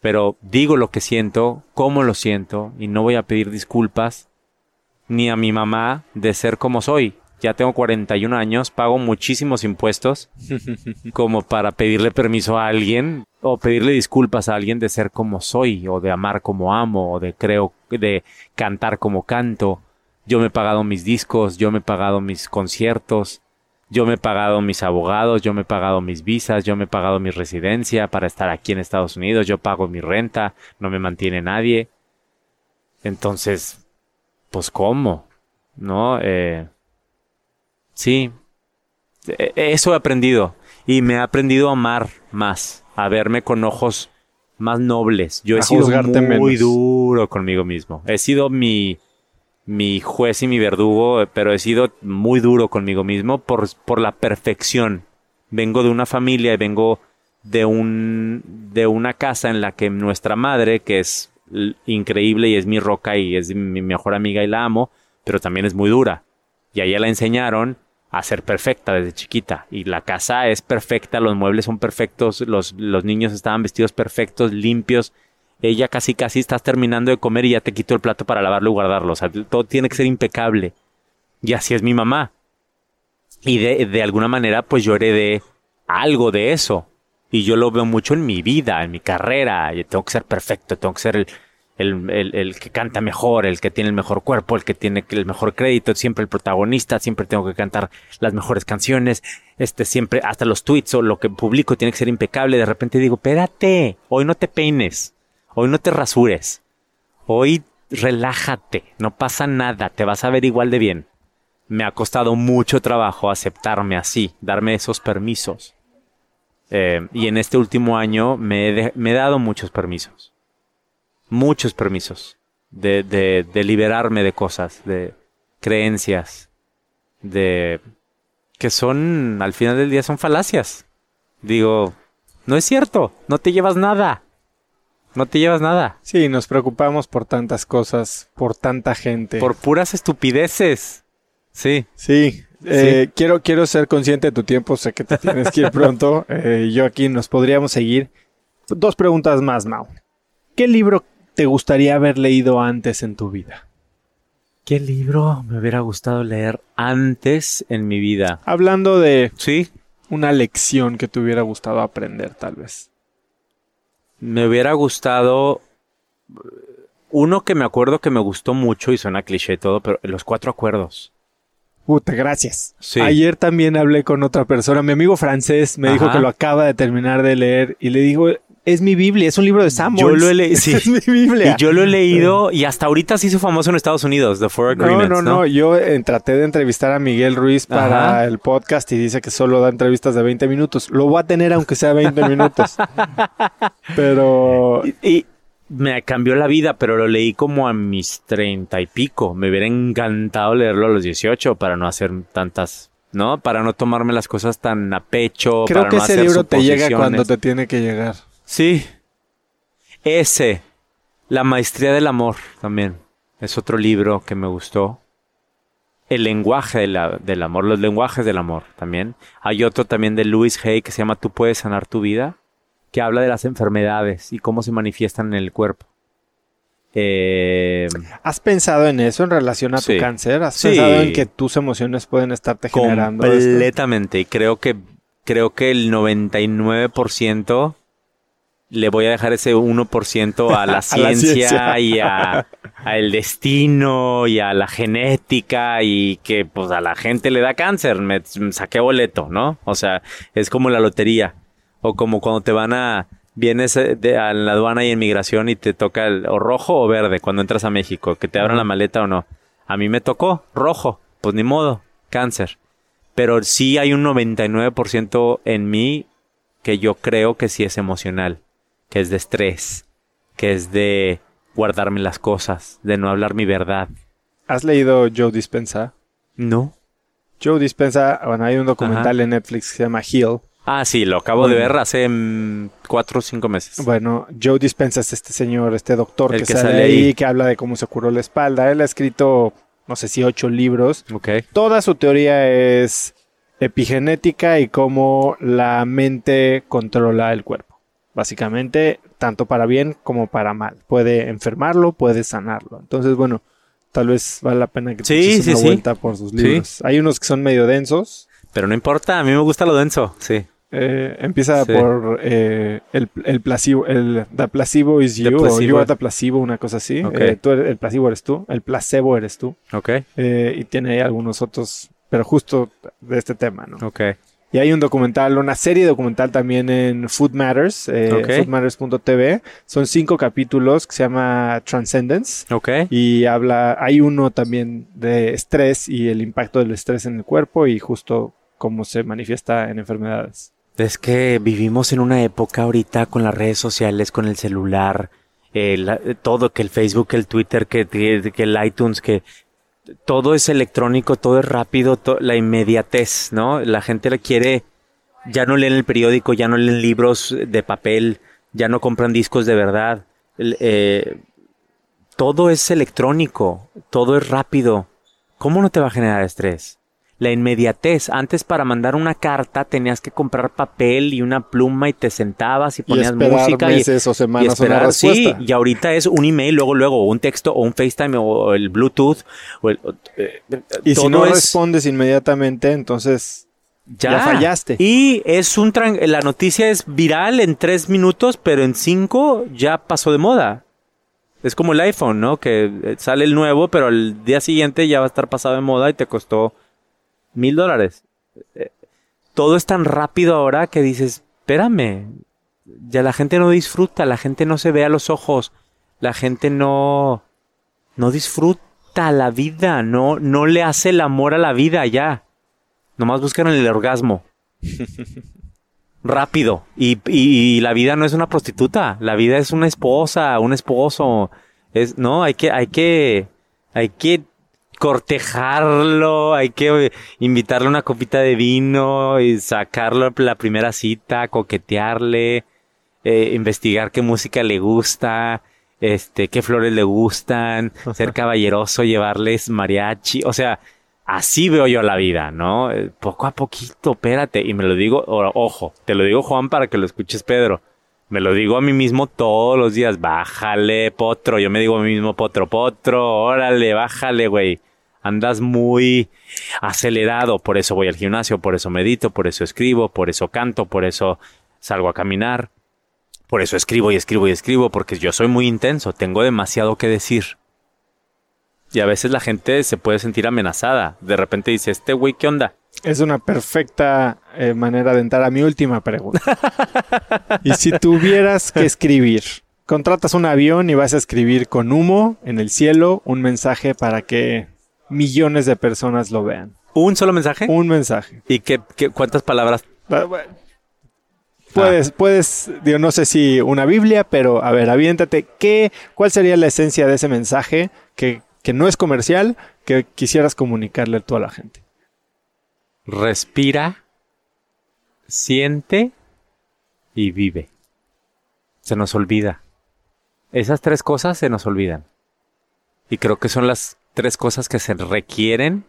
Pero digo lo que siento, cómo lo siento y no voy a pedir disculpas ni a mi mamá de ser como soy. Ya tengo 41 años, pago muchísimos impuestos como para pedirle permiso a alguien o pedirle disculpas a alguien de ser como soy o de amar como amo o de creo de cantar como canto. Yo me he pagado mis discos, yo me he pagado mis conciertos, yo me he pagado mis abogados, yo me he pagado mis visas, yo me he pagado mi residencia para estar aquí en Estados Unidos, yo pago mi renta, no me mantiene nadie. Entonces, pues cómo, ¿no? Eh, sí, e, eso he aprendido y me he aprendido a amar más, a verme con ojos más nobles. Yo he sido muy duro conmigo mismo. He sido mi, mi juez y mi verdugo, pero he sido muy duro conmigo mismo por, por la perfección. Vengo de una familia y vengo de un de una casa en la que nuestra madre, que es increíble y es mi roca y es mi mejor amiga y la amo, pero también es muy dura. Y a ella la enseñaron a ser perfecta desde chiquita. Y la casa es perfecta, los muebles son perfectos, los, los niños estaban vestidos perfectos, limpios. Ella casi casi estás terminando de comer y ya te quito el plato para lavarlo y guardarlo. O sea, todo tiene que ser impecable. Y así es mi mamá. Y de, de alguna manera, pues yo heredé algo de eso. Y yo lo veo mucho en mi vida, en mi carrera. Tengo que ser perfecto, tengo que ser el, el, el, que canta mejor, el que tiene el mejor cuerpo, el que tiene el mejor crédito, siempre el protagonista, siempre tengo que cantar las mejores canciones, este siempre, hasta los tweets o lo que publico tiene que ser impecable. De repente digo, espérate, hoy no te peines, hoy no te rasures, hoy relájate, no pasa nada, te vas a ver igual de bien. Me ha costado mucho trabajo aceptarme así, darme esos permisos. Eh, y en este último año me he, dado muchos permisos. Muchos permisos. De, de, de liberarme de cosas, de creencias, de que son, al final del día, son falacias. Digo, no es cierto, no te llevas nada. No te llevas nada. Sí, nos preocupamos por tantas cosas, por tanta gente. Por puras estupideces. Sí. Sí, eh, quiero, quiero ser consciente de tu tiempo, sé que te tienes que ir pronto. Eh, yo aquí nos podríamos seguir. Dos preguntas más, Mau. ¿Qué libro te gustaría haber leído antes en tu vida? ¿Qué libro me hubiera gustado leer antes en mi vida? Hablando de sí. una lección que te hubiera gustado aprender, tal vez. Me hubiera gustado uno que me acuerdo que me gustó mucho y suena cliché todo, pero los cuatro acuerdos. Puta, gracias. Ayer también hablé con otra persona, mi amigo francés me dijo que lo acaba de terminar de leer y le digo, es mi Biblia, es un libro de Samuel. Yo lo he leído, sí. es mi Biblia. Y yo lo he leído y hasta ahorita se hizo famoso en Estados Unidos, The Four Agreements. No, no, no, yo eh, traté de entrevistar a Miguel Ruiz para el podcast y dice que solo da entrevistas de 20 minutos. Lo voy a tener aunque sea 20 minutos. Pero... y me cambió la vida, pero lo leí como a mis treinta y pico. Me hubiera encantado leerlo a los dieciocho para no hacer tantas, ¿no? Para no tomarme las cosas tan a pecho. Creo que ese libro te llega cuando te tiene que llegar. Sí. Ese. La maestría del amor también. Es otro libro que me gustó. El lenguaje del amor, los lenguajes del amor también. Hay otro también de Louis Hay que se llama Tú puedes sanar tu vida que habla de las enfermedades y cómo se manifiestan en el cuerpo. Eh, ¿Has pensado en eso en relación a tu cáncer? ¿Has pensado en que tus emociones pueden estarte generando Completamente. Y creo que, creo que el 99% le voy a dejar ese 1% a la ciencia, ciencia. y a, a el destino y a la genética y que pues a la gente le da cáncer. Me, me saqué boleto, ¿no? O sea, es como la lotería o como cuando te van a vienes eh, de, a la aduana y en migración y te toca el o rojo o verde cuando entras a México, que te abran la maleta o no. A mí me tocó rojo, pues ni modo, cáncer. Pero sí hay un 99% en mí que yo creo que sí es emocional, que es de estrés, que es de guardarme las cosas, de no hablar mi verdad. ¿Has leído Joe Dispensa? No. Joe Dispensa, bueno, hay un documental en Netflix que se llama Heal. Ah, sí, lo acabo de ver hace mm, cuatro o cinco meses. Bueno, Joe Dispensa es este señor, este doctor que, que sale, sale ahí, ahí. que habla de cómo se curó la espalda. Él ha escrito, no sé si ocho libros. Ok. Toda su teoría es epigenética y cómo la mente controla el cuerpo. Básicamente, tanto para bien como para mal. Puede enfermarlo, puede sanarlo. Entonces, bueno, tal vez vale la pena que te Sí, eches sí, una sí. vuelta por sus libros. Hay unos que son medio densos. Pero no importa, a mí me gusta lo denso, sí. Eh, empieza Sí. por eh, el, el placebo, el the placebo is The you, o placebo. you are the placebo, una cosa así. Ok. Eh, tú eres- el placebo eres tú, el placebo eres tú. Ok, Eh, y tiene ahí algunos otros, pero justo de este tema, ¿no? ok. Y hay un documental, una serie documental también en Food Matters, eh, foodmatters.tv. Son cinco capítulos que se llama Transcendence. Ok. Y habla, hay uno también de estrés y el impacto del estrés en el cuerpo y justo cómo se manifiesta en enfermedades. Es que vivimos en una época ahorita con las redes sociales, con el celular, eh, la- todo, que el Facebook, que el Twitter, que el iTunes, que todo es electrónico, todo es rápido, la inmediatez, ¿no? La gente le quiere, ya no leen el periódico, ya no leen libros de papel, ya no compran discos de verdad. Eh, todo es electrónico, todo es rápido. ¿Cómo no te va a generar estrés? La inmediatez. Antes para mandar una carta tenías que comprar papel y una pluma y te sentabas y Y ponías esperar música y, meses o y semanas una esperar. Sí, y ahorita es un email, luego, luego, o un texto, o un FaceTime, o el Bluetooth, o el, eh, Y si no es- respondes inmediatamente, entonces ya, ya fallaste. Y es un la noticia es viral en tres minutos, pero en cinco ya pasó de moda. Es como el iPhone, ¿no? Que eh, sale el nuevo, pero al día siguiente ya va a estar pasado de moda y te costó mil dólares. Eh, Todo es tan rápido ahora que dices, espérame, ya la gente no disfruta, la gente no se ve a los ojos, la gente no, no disfruta la vida, no, no le hace el amor a la vida ya. Nomás buscan el orgasmo. Rápido. Y, y- y la vida no es una prostituta. La vida es una esposa, un esposo. Es, no, hay que, hay que, hay que cortejarlo, hay que invitarle una copita de vino y sacarlo a la primera cita, coquetearle, eh, investigar qué música le gusta, este, qué flores le gustan, ser caballeroso, llevarles mariachi, o sea, así veo yo la vida, ¿no? Eh, Poco a poquito, espérate, y me lo digo, ojo, te lo digo Juan para que lo escuches Pedro. Me lo digo a mí mismo todos los días, bájale, potro. Yo me digo a mí mismo, potro, potro, órale, bájale, güey. Andas muy acelerado, por eso voy al gimnasio, por eso medito, por eso escribo, por eso canto, por eso salgo a caminar. Por eso escribo y escribo y escribo, porque yo soy muy intenso, tengo demasiado que decir. Y a veces la gente se puede sentir amenazada. De repente dice, este güey, ¿qué onda? Es una perfecta eh, manera de entrar a mi última pregunta. y si tuvieras que escribir, contratas un avión y vas a escribir con humo en el cielo un mensaje para que millones de personas lo vean. ¿Un solo mensaje? Un mensaje. ¿Y qué, qué- cuántas palabras? Ah. Puedes, puedes, digo, no sé si una Biblia, pero a ver, aviéntate. ¿Qué, ¿Cuál sería la esencia de ese mensaje que, que no es comercial, que quisieras comunicarle a toda la gente? Respira, siente y vive. Se nos olvida. Esas tres cosas se nos olvidan. Y creo que son las tres cosas que se requieren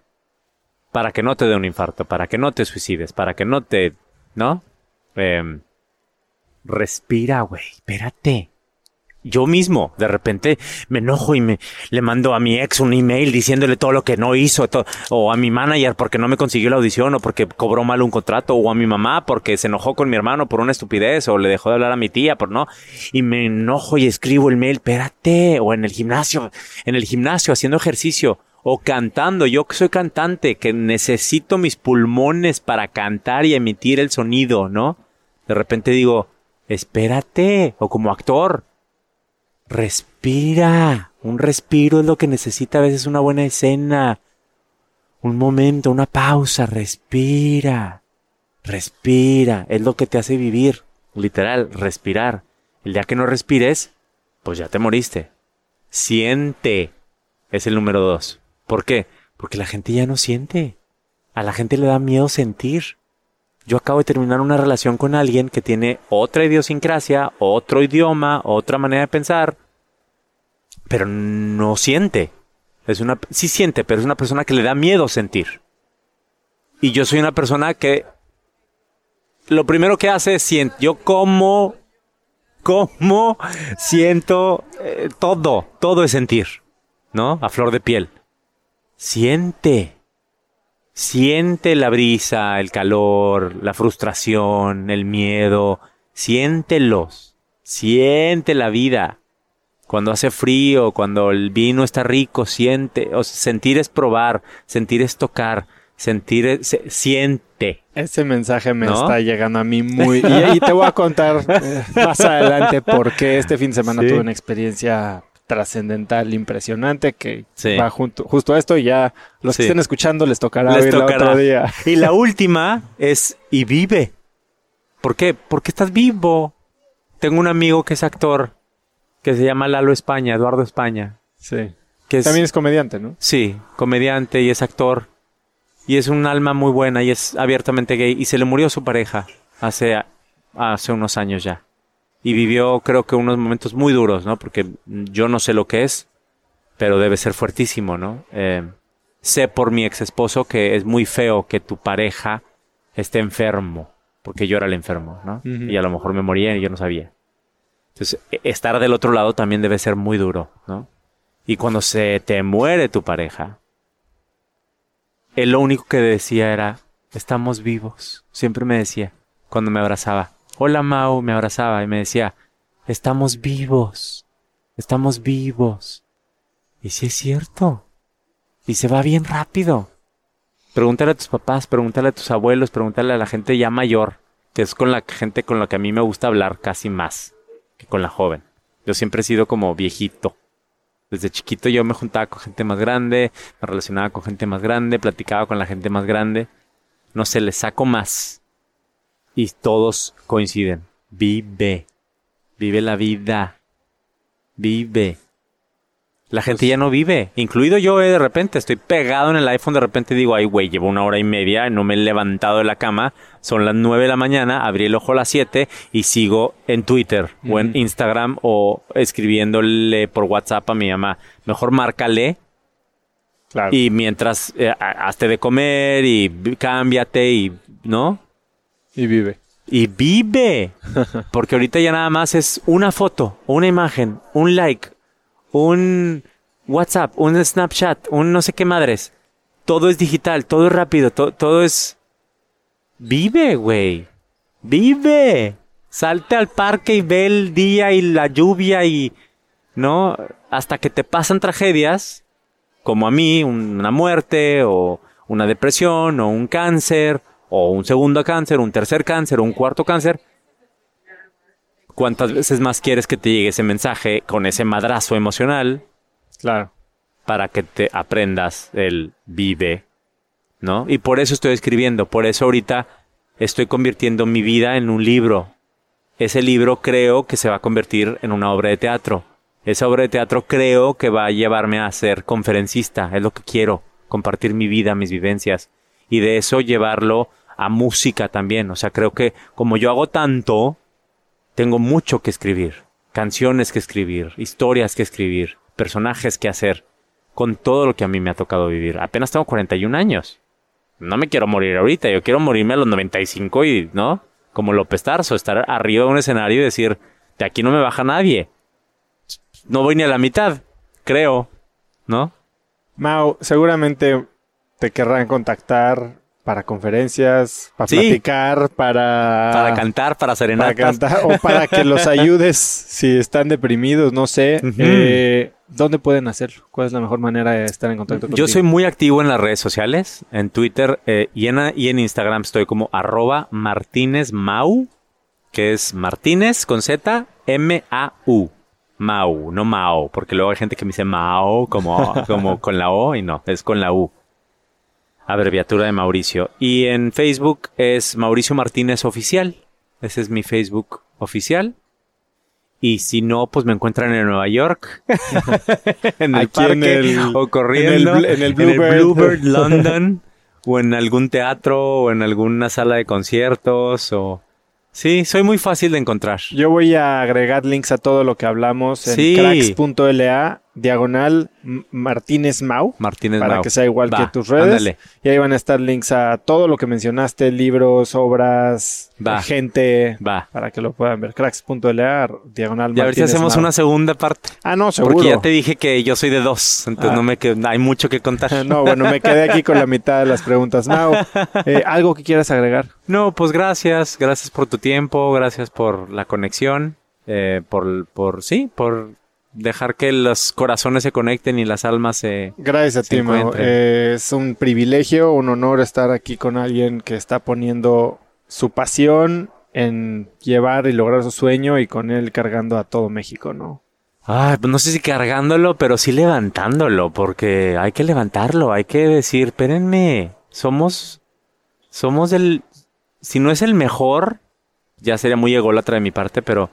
para que no te dé un infarto, para que no te suicides, para que no te... ¿No? Em, respira, güey. Espérate. Yo mismo, de repente me enojo y me le mando a mi ex un email diciéndole todo lo que no hizo, o a mi manager porque no me consiguió la audición, o porque cobró mal un contrato, o a mi mamá porque se enojó con mi hermano por una estupidez, o le dejó de hablar a mi tía por no, y me enojo y escribo el mail, espérate, o en el gimnasio, en el gimnasio haciendo ejercicio, o cantando, yo que soy cantante, que necesito mis pulmones para cantar y emitir el sonido, ¿no? De repente digo, espérate, o como actor, respira. Un respiro es lo que necesita a veces una buena escena. Un momento, una pausa, respira. Respira, es lo que te hace vivir. Literal, respirar. El día que no respires, pues ya te moriste. Siente. Es el número dos. ¿Por qué? Porque la gente ya no siente. A la gente le da miedo sentir. Yo acabo de terminar una relación con alguien que tiene otra idiosincrasia, otro idioma, otra manera de pensar, pero no siente. Es una, sí siente, pero es una persona que le da miedo sentir. Y yo soy una persona que lo primero que hace es siento. Yo como, como, siento eh, todo, todo es sentir, ¿no? A flor de piel. Siente. Siente la brisa, el calor, la frustración, el miedo. Siéntelos. Siente la vida. Cuando hace frío, cuando el vino está rico, siente. O sentir es probar, sentir es tocar, sentir es, siente. Ese mensaje me está llegando a mí muy... Y, te voy a contar eh, más adelante por qué este fin de semana tuve una experiencia trascendental, impresionante, que va junto, justo a esto y ya los que estén escuchando les tocará les otro día. Y la última es y vive. ¿Por qué? Porque estás vivo. Tengo un amigo que es actor, que se llama Lalo España, Eduardo España. Sí. Que También es comediante, ¿no? Sí, comediante y es actor. Y es un alma muy buena y es abiertamente gay. Y se le murió su pareja hace, hace unos años ya y vivió creo que unos momentos muy duros, ¿no? Porque yo no sé lo que es, pero debe ser fuertísimo, ¿no? Eh, sé por mi ex esposo que es muy feo que tu pareja esté enfermo, porque yo era el enfermo, ¿no? Y a lo mejor me moría y yo no sabía. Entonces, e, estar del otro lado también debe ser muy duro, ¿no? Y cuando se te muere tu pareja, él lo único que decía era, estamos vivos. Siempre me decía, cuando me abrazaba, Hola Mau, me abrazaba y me decía, estamos vivos, estamos vivos. Y sí es cierto. Y se va bien rápido. Pregúntale a tus papás, pregúntale a tus abuelos, pregúntale a la gente ya mayor, que es con la gente con la que a mí me gusta hablar casi más que con la joven. Yo siempre he sido como viejito. Desde chiquito yo me juntaba con gente más grande, me relacionaba con gente más grande, platicaba con la gente más grande. No sé, le saco más y todos coinciden. Vive. Vive la vida. Vive. La gente ya no vive, incluido yo eh, de repente, estoy pegado en el iPhone, de repente digo, ay güey, llevo una hora y media, no me he levantado de la cama, son las nueve de la mañana, abrí el ojo a las siete y sigo en Twitter o en Instagram o escribiéndole por WhatsApp a mi mamá, mejor márcale claro. y mientras eh, hazte de comer y cámbiate y, ¿no? Y vive. Y vive. Porque ahorita ya nada más es una foto, una imagen, un like, un WhatsApp, un Snapchat, un no sé qué madres. Todo es digital, todo es rápido, todo es... Vive, güey. Vive. Salte al parque y ve el día y la lluvia y... ¿No? Hasta que te pasan tragedias, como a mí, una muerte o una depresión o un cáncer o un segundo cáncer, un tercer cáncer, un cuarto cáncer, ¿cuántas veces más quieres que te llegue ese mensaje con ese madrazo emocional? Claro. Para que te aprendas el vive, ¿no? Y por eso estoy escribiendo, por eso ahorita estoy convirtiendo mi vida en un libro. Ese libro creo que se va a convertir en una obra de teatro. Esa obra de teatro creo que va a llevarme a ser conferencista, es lo que quiero, compartir mi vida, mis vivencias, y de eso llevarlo a música también. O sea, creo que como yo hago tanto, tengo mucho que escribir. Canciones que escribir, historias que escribir, personajes que hacer, con todo lo que a mí me ha tocado vivir. Apenas tengo 41 años. No me quiero morir ahorita, yo quiero morirme a los 95 y, ¿no? Como López Tarso, estar arriba de un escenario y decir, de aquí no me baja nadie. no voy ni a la mitad, creo, ¿no? Mau, seguramente te querrán contactar para conferencias, para Sí. platicar, para... Para cantar, para para serenatas. cantar o para que los ayudes si están deprimidos, no sé. Eh, ¿Dónde pueden hacerlo? ¿Cuál es la mejor manera de estar en contacto contigo? Yo soy muy activo en las redes sociales, en Twitter eh, y, en, y en Instagram estoy como arroba Martínez Mau, que es Martínez con Z, M-A-U. Mau, no Mao, porque luego hay gente que me dice Mao como, como con la O y no, es con la U. Abreviatura de Mauricio. Y en Facebook es Mauricio Martínez Oficial. Ese es mi Facebook oficial. Y si no, pues me encuentran en Nueva York. en el Aquí en parque el- o corriendo. en el- en el Bluebird. Bluebird London. o en algún teatro o en alguna sala de conciertos o... Sí, soy muy fácil de encontrar. Yo voy a agregar links a todo lo que hablamos en Sí. cracks.la, diagonal Martínez Mau, Martínez para Mau. que sea igual Va, que tus redes. ándale. Y ahí van a estar links a todo lo que mencionaste, libros, obras, Va. gente, Va. para que lo puedan ver. cracks.la, diagonal Y a ver si Martínez hacemos Mau. una segunda parte. Ah, no, seguro. Porque ya te dije que yo soy de dos. Entonces Ah. no me qued- hay mucho que contar. No, bueno, me quedé aquí con la mitad de las preguntas. Mau, eh, ¿algo que quieras agregar? No, pues gracias, gracias por tu tiempo, gracias por la conexión, eh, por, por, sí, por dejar que los corazones se conecten y las almas se... Gracias a Se ti, Mau. Eh, es un privilegio, un honor estar aquí con alguien que está poniendo su pasión en llevar y lograr su sueño y con él cargando a todo México, ¿no? Ay, pues no sé si cargándolo, pero sí levantándolo, porque hay que levantarlo, hay que decir, espérenme, somos, somos el, si no es el mejor, ya sería muy ególatra de mi parte, pero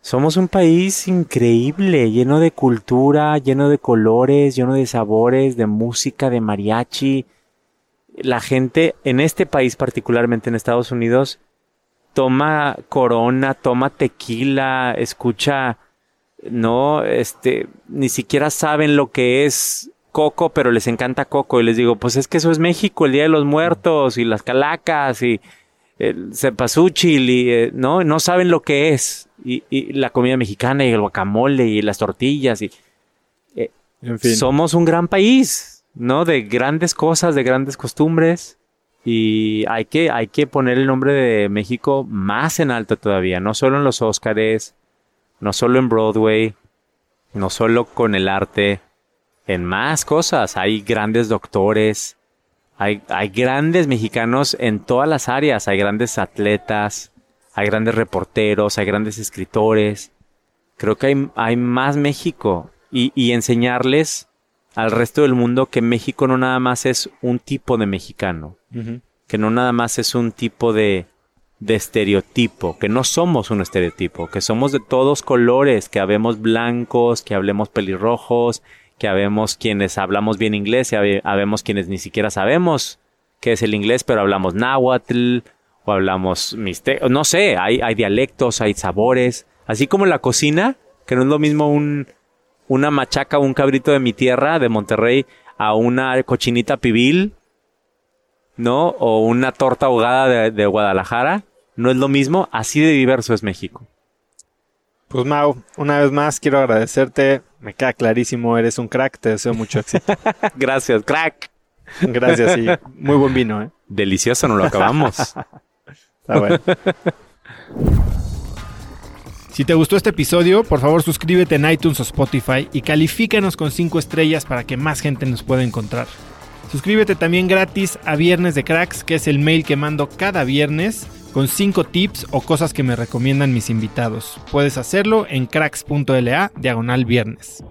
somos un país increíble, lleno de cultura, lleno de colores, lleno de sabores, de música, de mariachi. La gente en este país, particularmente en Estados Unidos, toma corona, toma tequila, escucha no, este, ni siquiera saben lo que es Coco, pero les encanta Coco. Y les digo, pues es que eso es México, el Día de los Muertos y las calacas y el cempasúchil y, eh, no, no saben lo que es. Y, y la comida mexicana y el guacamole y las tortillas y En fin. somos un gran país, ¿no? De grandes cosas, de grandes costumbres. Y hay que, hay que poner el nombre de México más en alto todavía, no solo en los Óscares, no solo en Broadway, no solo con el arte, en más cosas. Hay grandes doctores, hay, hay grandes mexicanos en todas las áreas, hay grandes atletas, hay grandes reporteros, hay grandes escritores. Creo que hay, hay más México y, y enseñarles al resto del mundo que México no nada más es un tipo de mexicano, que no nada más es un tipo de, de estereotipo, que no somos un estereotipo, que somos de todos colores, que habemos blancos, que hablemos pelirrojos, que habemos quienes hablamos bien inglés y habe- habemos quienes ni siquiera sabemos qué es el inglés, pero hablamos náhuatl o hablamos mixteco, no sé, hay, hay dialectos, hay sabores, así como la cocina, que no es lo mismo un, una machaca o un cabrito de mi tierra, de Monterrey, a una cochinita pibil, ¿no? O una torta ahogada de, de Guadalajara, no es lo mismo, así de diverso es México. Pues Mau, una vez más quiero agradecerte. Me queda clarísimo, eres un crack, te deseo mucho éxito. Gracias, crack. Gracias y muy buen vino, ¿eh? Delicioso, no lo acabamos. Bueno. Si te gustó este episodio, por favor suscríbete en iTunes o Spotify y califícanos con 5 estrellas para que más gente nos pueda encontrar. Suscríbete también gratis a Viernes de Cracks, que es el mail que mando cada viernes con 5 tips o cosas que me recomiendan mis invitados. Puedes hacerlo en cracks.la diagonal viernes.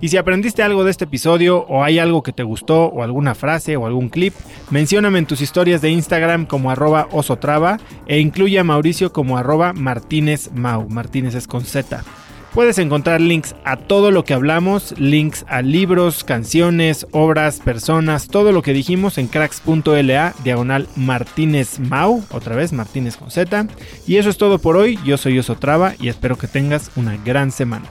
Y si aprendiste algo de este episodio o hay algo que te gustó o alguna frase o algún clip, mencióname en tus historias de Instagram como arroba osotrava e incluye a Mauricio como arroba Martínez Mau. Martínez es con Z. Puedes encontrar links a todo lo que hablamos, links a libros, canciones, obras, personas, todo lo que dijimos en cracks.la diagonal Martínez Mau, otra vez Martínez con Z. Y eso es todo por hoy, yo soy Osotrava y espero que tengas una gran semana.